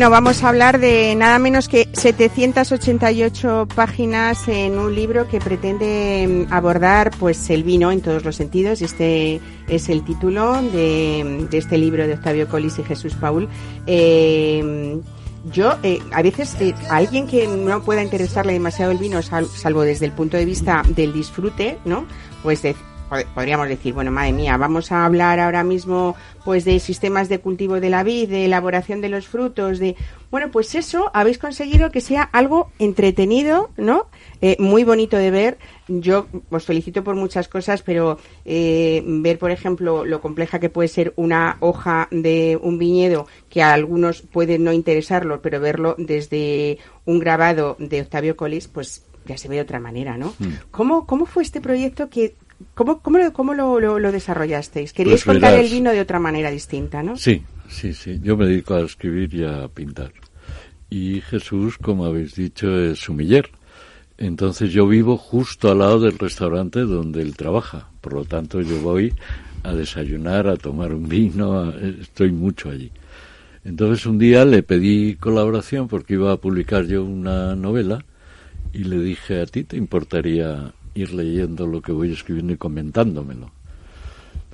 Bueno, vamos a hablar de nada menos que 788 páginas en un libro que pretende mm, abordar pues el vino en todos los sentidos. Este es el título de, de este libro de Octavio Collis y Jesús Paul. Eh, yo, eh, a veces, eh, a alguien que no pueda interesarle demasiado el vino, sal- salvo desde el punto de vista del disfrute, ¿no? Pues de- podríamos decir, bueno, madre mía, vamos a hablar ahora mismo pues de sistemas de cultivo de la vid, de elaboración de los frutos, de bueno, pues eso habéis conseguido que sea algo entretenido, ¿no? Eh, muy bonito de ver. Yo os felicito por muchas cosas, pero eh, ver, por ejemplo, lo compleja que puede ser una hoja de un viñedo, que a algunos puede no interesarlo, pero verlo desde un grabado de Octavio Collis, pues ya se ve de otra manera, ¿no? Mm. ¿Cómo, ¿Cómo fue este proyecto que... ¿Cómo, cómo, lo, cómo lo, lo- lo desarrollasteis? Queríais Pues contar verás. el vino de otra manera distinta, ¿no? Sí, sí, sí. Yo me dedico a escribir y a pintar. Y Jesús, como habéis dicho, es sumiller. Entonces yo vivo justo al lado del restaurante donde él trabaja. Por lo tanto, yo voy a desayunar, a tomar un vino, a- estoy mucho allí. Entonces un día le pedí colaboración porque iba a publicar yo una novela y le dije, ¿a ti te importaría ir leyendo lo que voy escribiendo y comentándomelo?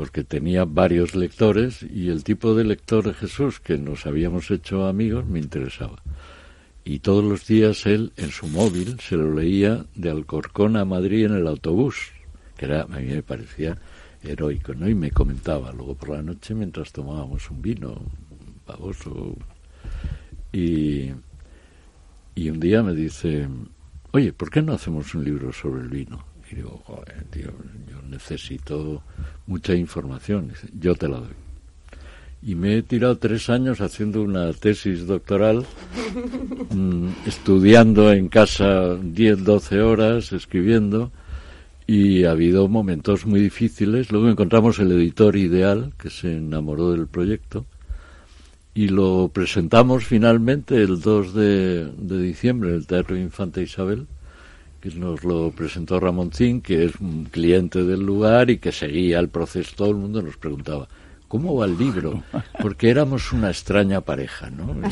porque tenía varios lectores y el tipo de lector de Jesús que nos habíamos hecho amigos me interesaba. Y todos los días él en su móvil se lo leía de Alcorcón a Madrid en el autobús, que era, a mí me parecía heroico, ¿no? Y me comentaba luego por la noche mientras tomábamos un vino, un baboso. Y, y un día me dice, oye, ¿por qué no hacemos un libro sobre el vino? Y digo, joder, tío, yo necesito mucha información. Dice, yo te la doy. Y me he tirado tres años haciendo una tesis doctoral, mm, estudiando en casa 10, 12 horas, escribiendo, y ha habido momentos muy difíciles. Luego encontramos el editor ideal, que se enamoró del proyecto, y lo presentamos finalmente el 2 de, de diciembre en el Teatro Infanta Isabel, que nos lo presentó Ramoncín, que es un cliente del lugar y que seguía el proceso. Todo el mundo nos preguntaba, ¿cómo va el libro? Porque éramos una extraña pareja, ¿no?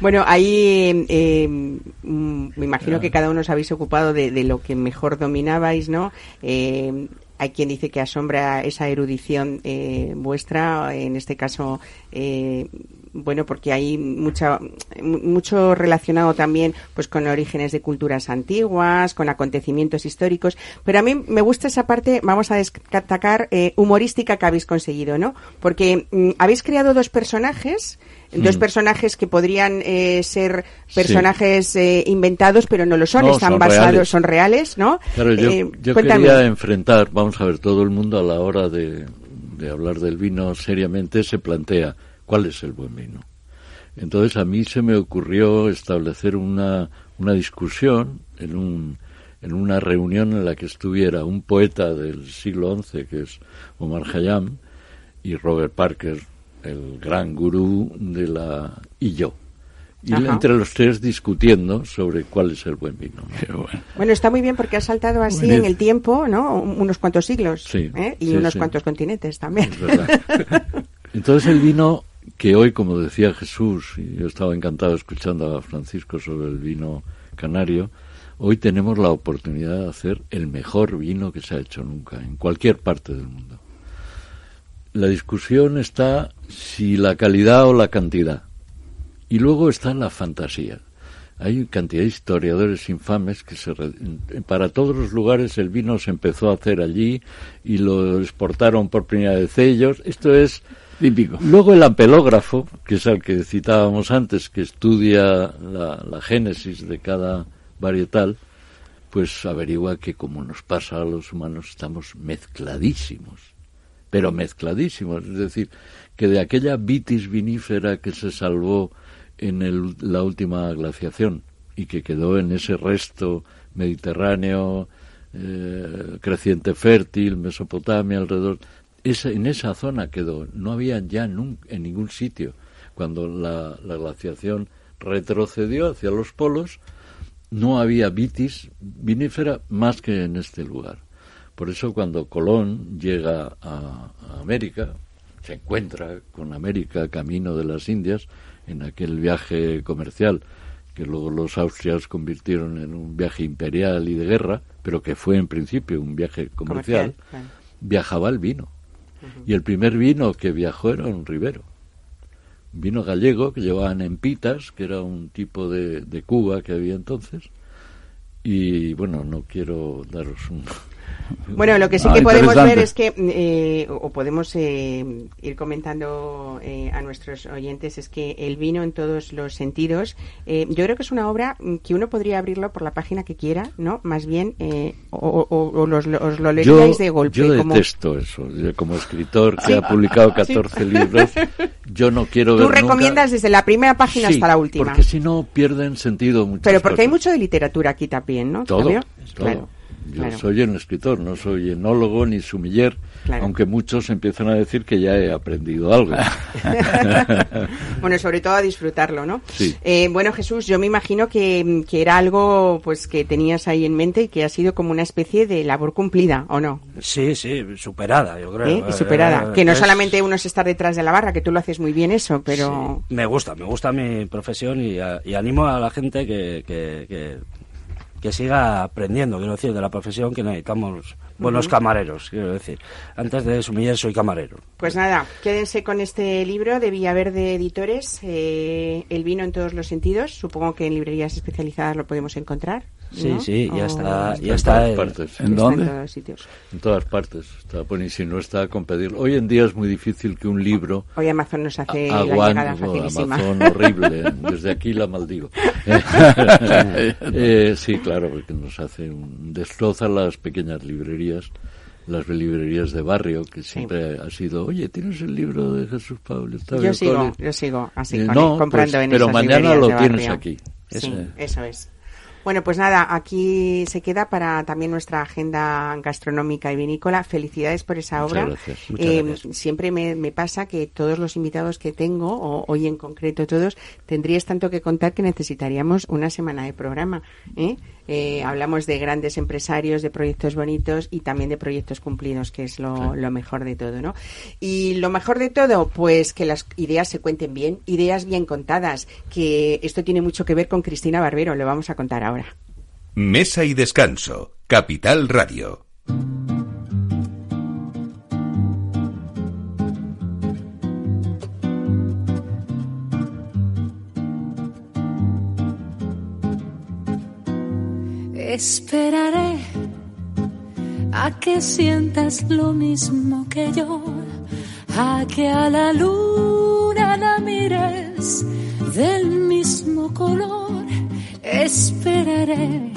Bueno, ahí eh, mm, me imagino que cada uno os habéis ocupado de, lo que mejor dominabais, ¿no? Eh, hay quien dice que asombra esa erudición eh, vuestra, en este caso, eh, bueno, porque hay mucha, mu- mucho relacionado también pues con orígenes de culturas antiguas, con acontecimientos históricos, pero a mí me gusta esa parte, vamos a destacar, eh, humorística que habéis conseguido, ¿no? Porque mm, habéis creado dos personajes, dos Mm. personajes que podrían eh, ser Sí. personajes eh, inventados, pero no lo son, No, están son basados, reales. son reales, ¿no? Claro, yo, Eh, yo quería enfrentar, vamos a ver, todo el mundo a la hora de, de hablar del vino seriamente se plantea cuál es el buen vino. Entonces a mí se me ocurrió establecer una, una discusión en, un, en una reunión en la que estuviera un poeta del siglo XI, que es Omar Khayyam, y Robert Parker, el gran gurú de la... y yo. Y Ajá. entre los tres discutiendo sobre cuál es el buen vino. Bueno, está muy bien porque ha saltado así Bueno, en el tiempo, ¿no? Un- Unos cuantos siglos. Sí, ¿eh? Y sí, unos sí. cuantos continentes también. Es verdad. Entonces el vino que hoy, como decía Jesús, y yo estaba encantado escuchando a Francisco sobre el vino canario, hoy tenemos la oportunidad de hacer el mejor vino que se ha hecho nunca, en cualquier parte del mundo. La discusión está si la calidad o la cantidad. Y luego está la fantasía. Hay cantidad de historiadores infames que se re- para todos los lugares el vino se empezó a hacer allí y lo exportaron por primera vez ellos. Esto es Luego el ampelógrafo, que es el que citábamos antes, que estudia la, la génesis de cada varietal, pues averigua que como nos pasa a los humanos estamos mezcladísimos, pero mezcladísimos, es decir, que de aquella vitis vinífera que se salvó en el- la última glaciación y que quedó en ese resto mediterráneo, eh, creciente fértil, Mesopotamia alrededor, esa, en esa zona quedó, no había ya en ningún sitio. Cuando la, la glaciación retrocedió hacia los polos, no había vitis vinífera más que en este lugar. Por eso cuando Colón llega a, a América, se encuentra con América camino de las Indias en aquel viaje comercial que luego los austrias convirtieron en un viaje imperial y de guerra, pero que fue en principio un viaje comercial, viajaba el vino. Y el primer vino que viajó era un ribero. Un vino gallego que llevaban en pitas, que era un tipo de, de cuba que había entonces. Y bueno, no quiero daros un... Bueno, lo que sí Ah, que podemos ver es que, eh, o podemos eh, ir comentando eh, a nuestros oyentes, es que el vino en todos los sentidos, eh, yo creo que es una obra que uno podría abrirlo por la página que quiera, ¿no? Más bien, eh, o, o- o los- os lo leeríais de golpe. yo como... detesto eso. Yo como escritor que Sí. ha publicado Sí. 14 libros, yo no quiero Tú ver recomiendas desde la primera página Sí, hasta la última. porque si no pierden sentido muchas Pero porque hay mucho de literatura aquí también, ¿no? Todo. Claro, Yo claro. soy un escritor, no soy enólogo ni sumiller, Claro. aunque muchos empiezan a decir que ya he aprendido algo. bueno, sobre todo a disfrutarlo, ¿no? Sí. Eh, bueno, Jesús, yo me imagino que, que era algo pues que tenías ahí en mente y que ha sido como una especie de labor cumplida, ¿o no? Sí, sí, superada, yo creo. ¿Eh? Y superada. Eh, que no es- solamente uno es estar detrás de la barra, que tú lo haces muy bien eso, pero... Me gusta, me gusta mi profesión y, a- y animo a la gente que, que, que, que siga aprendiendo, quiero decir, de la profesión que necesitamos buenos camareros, quiero decir. Antes de sumiller soy camarero. Pues nada, quédense con este libro de Villaverde Editores, eh, El vino en todos los sentidos. Supongo que en librerías especializadas lo podemos encontrar. Sí, ¿no? sí, ya está, ya en está. todas en- partes. Está en todos sitios. En todas partes. Está, bueno, y si no está con pedirlo. Hoy en día es muy difícil que un libro Hoy Amazon nos hace la aguante llegada facilísima. Amazon horrible. Desde aquí la maldigo. Eh, sí, claro, porque nos hace un destroza las pequeñas librerías, las librerías de barrio, que siempre ha sido, oye, ¿tienes el libro de Jesús Pablo? Yo sigo, Collins?". yo sigo así Eh, con- no, comprando pues, en pero esas mañana lo tienes aquí. Sí, eso es. Bueno, pues nada, aquí se queda para también nuestra agenda gastronómica y vinícola. Felicidades por esa Muchas obra. gracias. Muchas Eh, gracias. Siempre me, me pasa que todos los invitados que tengo, o hoy en concreto todos, tendríais tanto que contar que necesitaríamos una semana de programa. ¿eh? Eh, hablamos de grandes empresarios, de proyectos bonitos y también de proyectos cumplidos, que es lo, lo mejor de todo, ¿no? Y lo mejor de todo, pues que las ideas se cuenten bien, ideas bien contadas, que esto tiene mucho que ver con Cristina Barbero, lo vamos a contar ahora. Mesa y descanso. Capital Radio. Esperaré a que sientas lo mismo que yo, a que a la luna la mires del mismo color. Esperaré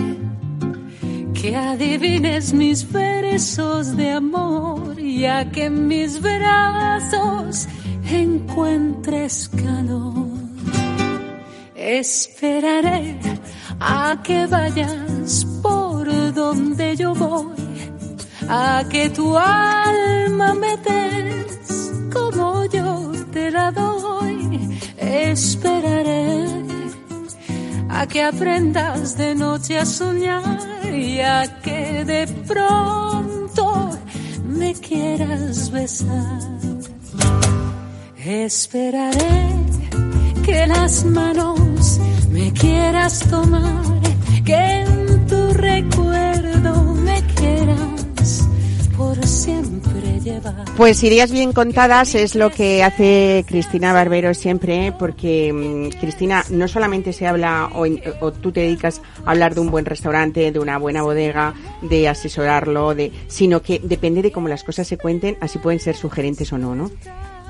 que adivines mis versos de amor y a que en mis brazos encuentres calor. Esperaré a que vayas donde yo voy, a que tu alma me des como yo te la doy. Esperaré a que aprendas de noche a soñar y a que de pronto me quieras besar. Esperaré que las manos me quieras tomar, que en tu recuerdo Pues ideas bien contadas es lo que hace Cristina Barbero siempre, porque mm, Cristina no solamente se habla o, o tú te dedicas a hablar de un buen restaurante, de una buena bodega, de asesorarlo, de, sino que depende de cómo las cosas se cuenten, así pueden ser sugerentes o no, ¿no?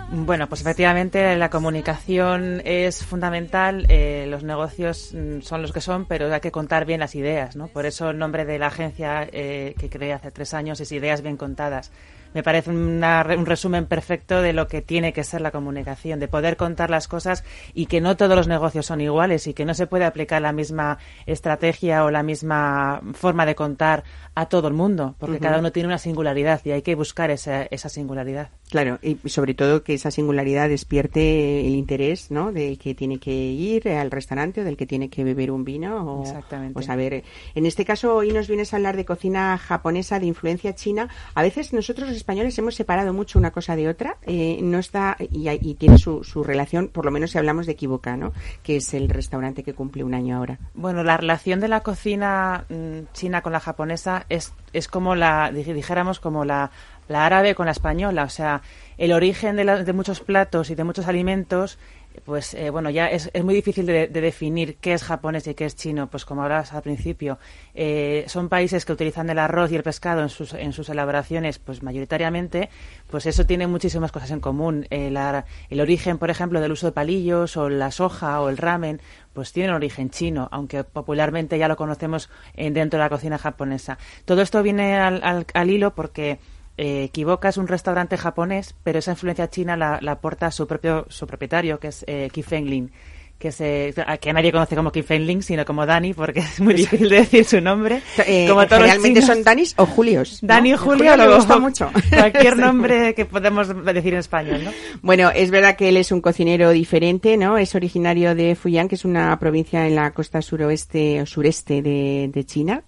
Bueno, pues efectivamente la comunicación es fundamental. eh, los negocios mm, son los que son, pero hay que contar bien las ideas, ¿no? Por eso el nombre de la agencia eh, que creé hace tres años es Ideas Bien Contadas. Me parece una un resumen perfecto de lo que tiene que ser la comunicación, de poder contar las cosas y que no todos los negocios son iguales y que no se puede aplicar la misma estrategia o la misma forma de contar a todo el mundo, porque cada uno tiene una singularidad y hay que buscar esa, esa singularidad. Claro, y sobre todo que esa singularidad despierte el interés, ¿no? Del que tiene que ir al restaurante o del que tiene que beber un vino o, Exactamente. o saber. En este caso, hoy nos vienes a hablar de cocina japonesa de influencia china. A veces nosotros los españoles hemos separado mucho una cosa de otra. eh, no está y, y tiene su, su relación, por lo menos si hablamos de Equivoca, ¿no? Que es el restaurante que cumple un año ahora. Bueno, la relación de la cocina mm, china con la japonesa es, es como la, dij- dijéramos, como la, la árabe con la española. O sea, el origen de, la- de muchos platos y de muchos alimentos, pues eh, bueno, ya es, es muy difícil de, de definir qué es japonés y qué es chino. Pues como hablabas al principio, eh, son países que utilizan el arroz y el pescado en sus, en sus elaboraciones, pues mayoritariamente, pues eso tiene muchísimas cosas en común. El origen, por ejemplo, del uso de palillos o la soja o el ramen, pues tiene un origen chino, aunque popularmente ya lo conocemos dentro de la cocina japonesa. Todo esto viene al, al- al hilo porque eh, es un restaurante japonés, pero esa influencia china la, la aporta su propio su propietario, que es eh, Ki Feng Lin, que, se, a- que nadie conoce como Ki Feng Lin, sino como Dani, porque es muy difícil de decir su nombre. Eh, como todos chinos. son Danis o Julios. ¿no? Dani y Julio, le luego gusta mucho. Cualquier Sí. nombre que podemos decir en español, ¿no? Bueno, es verdad que él es un cocinero diferente, ¿no? Es originario de Fuyang, que es una provincia en la costa suroeste o sureste de, de China.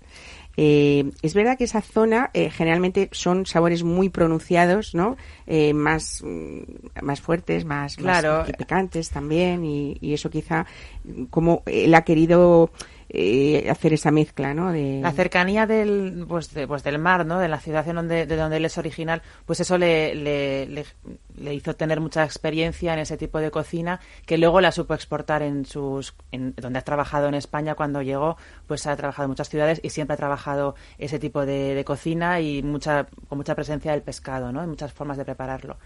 Eh, es verdad que esa zona eh, generalmente son sabores muy pronunciados, ¿no? Eh, más, mm, más fuertes, más, más Claro. picantes también, y, y eso quizá, como él ha querido eh, hacer esa mezcla, ¿no? De, La cercanía del, pues, de- pues del mar, ¿no? De la ciudad en donde, de donde él es original, pues eso le, le, le- le hizo tener mucha experiencia en ese tipo de cocina que luego la supo exportar en sus, en, donde ha trabajado en España cuando llegó, pues ha trabajado en muchas ciudades y siempre ha trabajado ese tipo de, de cocina y mucha, con mucha presencia del pescado, ¿no? En muchas formas de prepararlo.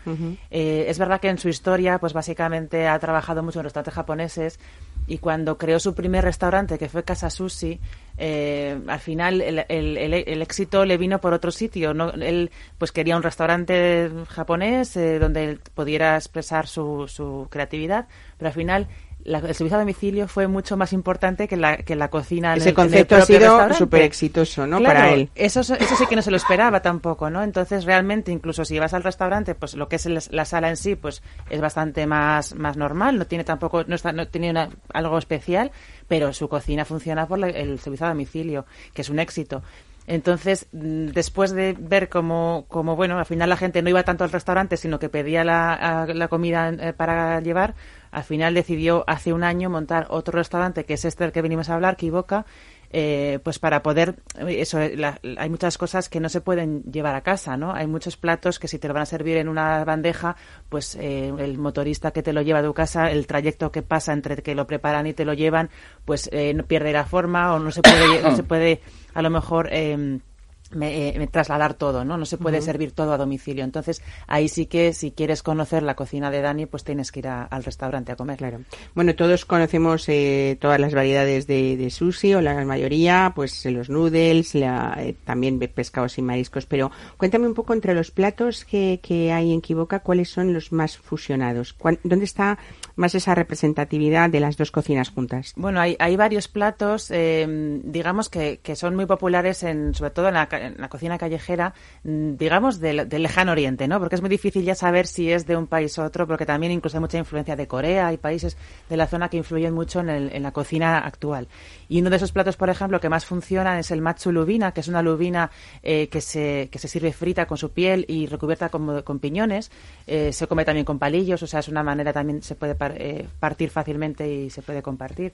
Eh, es verdad que en su historia, pues básicamente ha trabajado mucho en restaurantes japoneses y cuando creó su primer restaurante, que fue Casa Sushi, eh, al final el, el- el- éxito le vino por otro sitio. ¿no? Él pues quería un restaurante japonés eh, donde él pudiera expresar su, su creatividad, pero al final la- el servicio a domicilio fue mucho más importante que la, que la cocina. en Ese el- en el concepto ha sido súper exitoso, ¿no? Claro, Para él. Eso, eso sí que no se lo esperaba tampoco, ¿no? Entonces, realmente, incluso si vas al restaurante, pues lo que es el- la sala en sí, pues es bastante más, más normal, no tiene tampoco, no, está, no tiene una- algo especial, pero su cocina funciona por la- el servicio a domicilio, que es un éxito. Entonces, mm, después de ver cómo, cómo, bueno, al final la gente no iba tanto al restaurante, sino que pedía la, la comida eh, para llevar, al final decidió hace un año montar otro restaurante, que es este del que venimos a hablar, Kiboka, eh, pues para poder eh, eso la- la- hay muchas cosas que no se pueden llevar a casa no hay muchos platos que si te lo van a servir en una bandeja pues eh, el motorista que te lo lleva a tu casa el trayecto que pasa entre que lo preparan y te lo llevan pues eh, no pierde la forma o no se puede no se puede a lo mejor eh, me- eh, me trasladar todo, ¿no? No se puede servir todo a domicilio. Entonces, ahí sí que si quieres conocer la cocina de Dani, pues tienes que ir a- al restaurante a comer. Claro. Bueno, todos conocemos eh, todas las variedades de, de sushi, o la mayoría, pues los noodles, la, eh, también pescados y mariscos. Pero cuéntame un poco entre los platos que, que hay en Kiboka, ¿cuáles son los más fusionados? ¿Cuán- ¿Dónde está más esa representatividad de las dos cocinas juntas? Bueno, hay, hay varios platos, eh, digamos, que, que son muy populares, en, sobre todo en la, en la cocina callejera, mm, digamos, del, del, lejano oriente, ¿no? Porque es muy difícil ya saber si es de un país u otro, porque también incluso hay mucha influencia de Corea, hay países de la zona que influyen mucho en, el, en la cocina actual. Y uno de esos platos, por ejemplo, que más funcionan es el matsu lubina, que es una lubina eh, que, se, que se sirve frita con su piel y recubierta con, con piñones. Eh, se come también con palillos, o sea, es una manera también se puede eh, partir fácilmente y se puede compartir.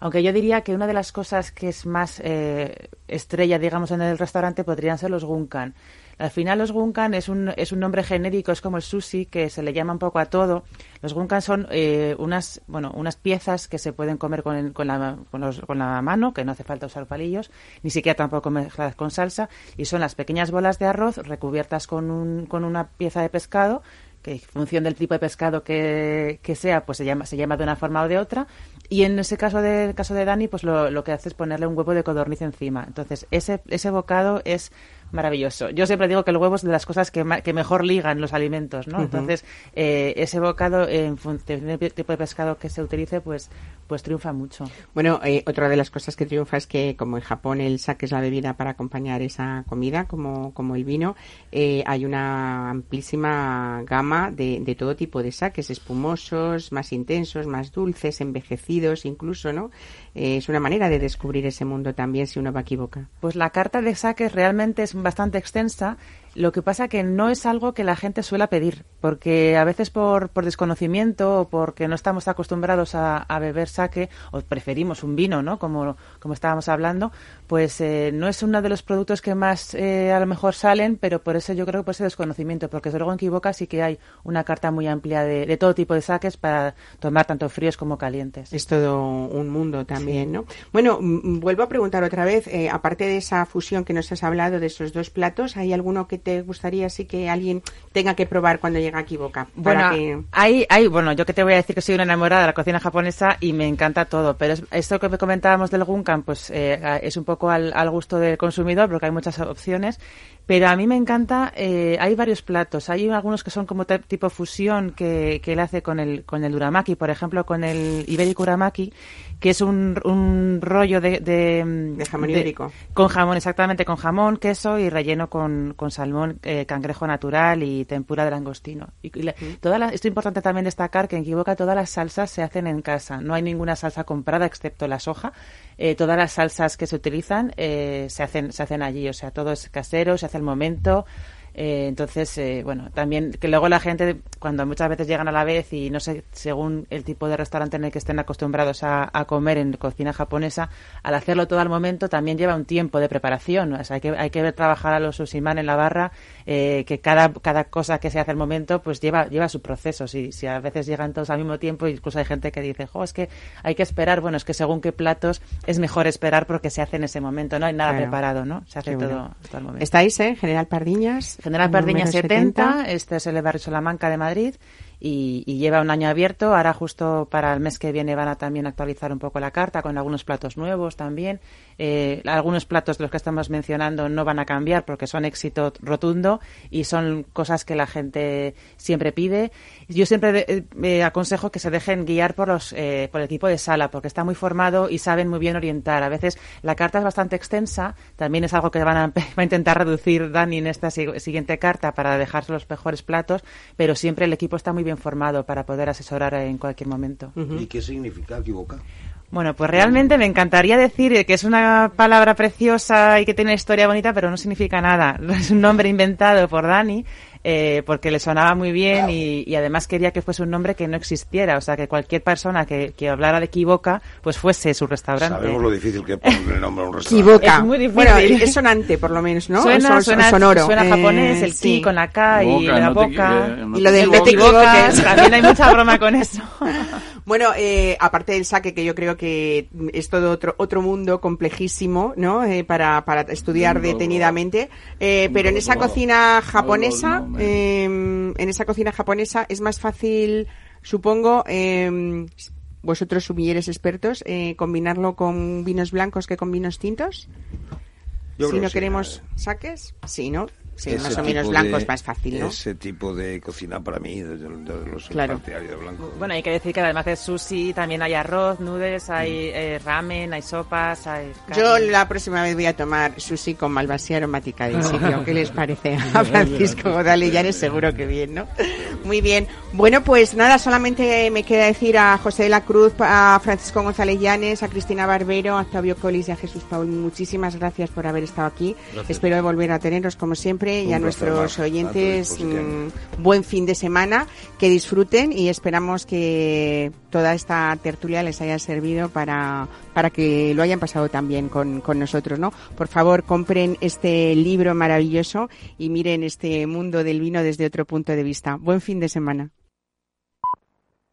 Aunque yo diría que una de las cosas que es más eh, estrella, digamos, en el restaurante podrían ser los gunkan. Al final los gunkan es un, es un nombre genérico, es como el sushi, que se le llama un poco a todo. Los gunkan son eh, unas, bueno, unas piezas que se pueden comer con, con, la, con, los, con, la mano, que no hace falta usar palillos, ni siquiera tampoco mezcladas con salsa, y son las pequeñas bolas de arroz recubiertas con, un, con una pieza de pescado que en función del tipo de pescado que, que, sea, pues se llama, se llama de una forma o de otra. Y en ese caso de caso de Dani, pues lo, lo que hace es ponerle un huevo de codorniz encima. Entonces, ese, ese bocado es maravilloso. Yo siempre digo que el huevo es de las cosas que, que mejor ligan los alimentos, ¿no? Uh -huh. Entonces, eh, ese bocado, en función del tipo de pescado que se utilice, pues, pues triunfa mucho. Bueno, eh, otra de las cosas que triunfa es que, como en Japón el sake es la bebida para acompañar esa comida, como, como el vino, eh, hay una amplísima gama de, de todo tipo de saques, espumosos, más intensos, más dulces, envejecidos incluso, ¿no? Eh, es una manera de descubrir ese mundo también si uno va a equivocar. Pues la carta de saques realmente es bastante extensa. Lo que pasa que no es algo que la gente suele pedir, porque a veces por, por desconocimiento o porque no estamos acostumbrados a, a, beber sake o preferimos un vino, ¿no? Como, como estábamos hablando, pues eh, no es uno de los productos que más eh, a lo mejor salen, pero por eso yo creo que por ese desconocimiento, porque desde luego en Kiboka sí que hay una carta muy amplia de, de, todo tipo de saques para tomar tanto fríos como calientes. Es todo un mundo también, sí. ¿no? Bueno, vuelvo a preguntar otra vez, eh, aparte de esa fusión que nos has hablado de esos dos platos, ¿hay alguno que te gustaría así que alguien tenga que probar cuando llega a Kiboka? Bueno, que... hay, hay, bueno, yo que te voy a decir que soy una enamorada de la cocina japonesa y me encanta todo, pero es, esto que comentábamos del gunkan, pues eh, es un poco al, al gusto del consumidor porque hay muchas opciones pero a mí me encanta, eh, hay varios platos. Hay algunos que son como tipo fusión que, que él hace con el, con el uramaki, por ejemplo, con el ibérico uramaki, que es un, un rollo de, de, de jamón ibérico. Con jamón, exactamente, con jamón, queso y relleno con, con salmón, eh, cangrejo natural y tempura de langostino. Y, y la, toda la, esto es importante también destacar que en Kiboka todas las salsas se hacen en casa. No hay ninguna salsa comprada excepto la soja. Eh, todas las salsas que se utilizan eh, se hacen se hacen allí, o sea, todo es casero, se hace al momento. Eh, entonces, eh, bueno, también que luego la gente, cuando muchas veces llegan a la vez y no sé, según el tipo de restaurante en el que estén acostumbrados a, a comer en cocina japonesa, al hacerlo todo al momento también lleva un tiempo de preparación. O sea, hay que, hay que ver trabajar a los susiman en la barra, eh, que cada, cada cosa que se hace al momento, pues lleva, lleva su proceso. Si, si a veces llegan todos al mismo tiempo, incluso hay gente que dice, jo, es que hay que esperar. Bueno, es que según qué platos es mejor esperar porque se hace en ese momento, no hay nada claro. preparado, ¿no? Se hace todo, bueno. todo al momento. Estáis, ¿eh? General Pardiñas. General Pardiña 70, 70, este es el barrio Salamanca de Madrid y, y, lleva un año abierto. Ahora justo para el mes que viene van a también actualizar un poco la carta con algunos platos nuevos también. Eh, algunos platos de los que estamos mencionando no van a cambiar porque son éxito rotundo y son cosas que la gente siempre pide. Yo siempre eh, eh, aconsejo que se dejen guiar por, los, eh, por el equipo de sala porque está muy formado y saben muy bien orientar. A veces la carta es bastante extensa, también es algo que van a, va a intentar reducir Dani en esta siguiente carta para dejarse los mejores platos, pero siempre el equipo está muy bien formado para poder asesorar en cualquier momento. Uh -huh. ¿Y qué significa equivocar? Bueno, pues realmente me encantaría decir que es una palabra preciosa y que tiene una historia bonita, pero no significa nada. Es un nombre inventado por Dani eh, porque le sonaba muy bien y, y, además quería que fuese un nombre que no existiera, o sea, que cualquier persona que, que hablara de Equivoca, pues fuese su restaurante. Sabemos lo difícil que es poner el nombre a un restaurante. Equivoca. Es muy difícil. Bueno, es sonante, por lo menos, ¿no? Suena, suena, sonoro. suena japonés, el eh, ki sí. con la K y Boca, la no te boca. no y lo del no te. También hay mucha broma con eso. Bueno, eh, aparte del saque, que yo creo que es todo otro otro mundo complejísimo, ¿no? Eh, para, para estudiar detenidamente. Eh, pero en esa cocina japonesa, eh, en esa cocina japonesa es más fácil, supongo, eh, vosotros sumilleres expertos, eh, combinarlo con vinos blancos que con vinos tintos. Yo si no queremos saques, sí, ¿no? Sí, ese más o menos tipo blanco de- es más fácil, ¿no? Ese tipo de cocina para mí, de, de- de los Claro. partidarios de blanco. Bueno, hay que decir que además de sushi también hay arroz, nudes, hay eh, ramen, hay sopas, hay... Yo la próxima vez voy a tomar sushi con malvasía aromática del sitio. ¿Qué les parece a Francisco Godallanes? Seguro que bien, ¿no? Muy bien. Bueno, pues nada, solamente me queda decir a José de la Cruz, a Francisco González Llanes, a Cristina Barbero, a Octavio Colis y a Jesús Paul. Muchísimas gracias por haber estado aquí. Gracias. Espero volver a teneros como siempre y Un a nuestros. A oyentes mm, buen fin de semana, que disfruten y esperamos que toda esta tertulia les haya servido para, para que lo hayan pasado también con, con nosotros, ¿no? Por favor, compren este libro maravilloso y miren este mundo del vino desde otro punto de vista. Buen fin de semana.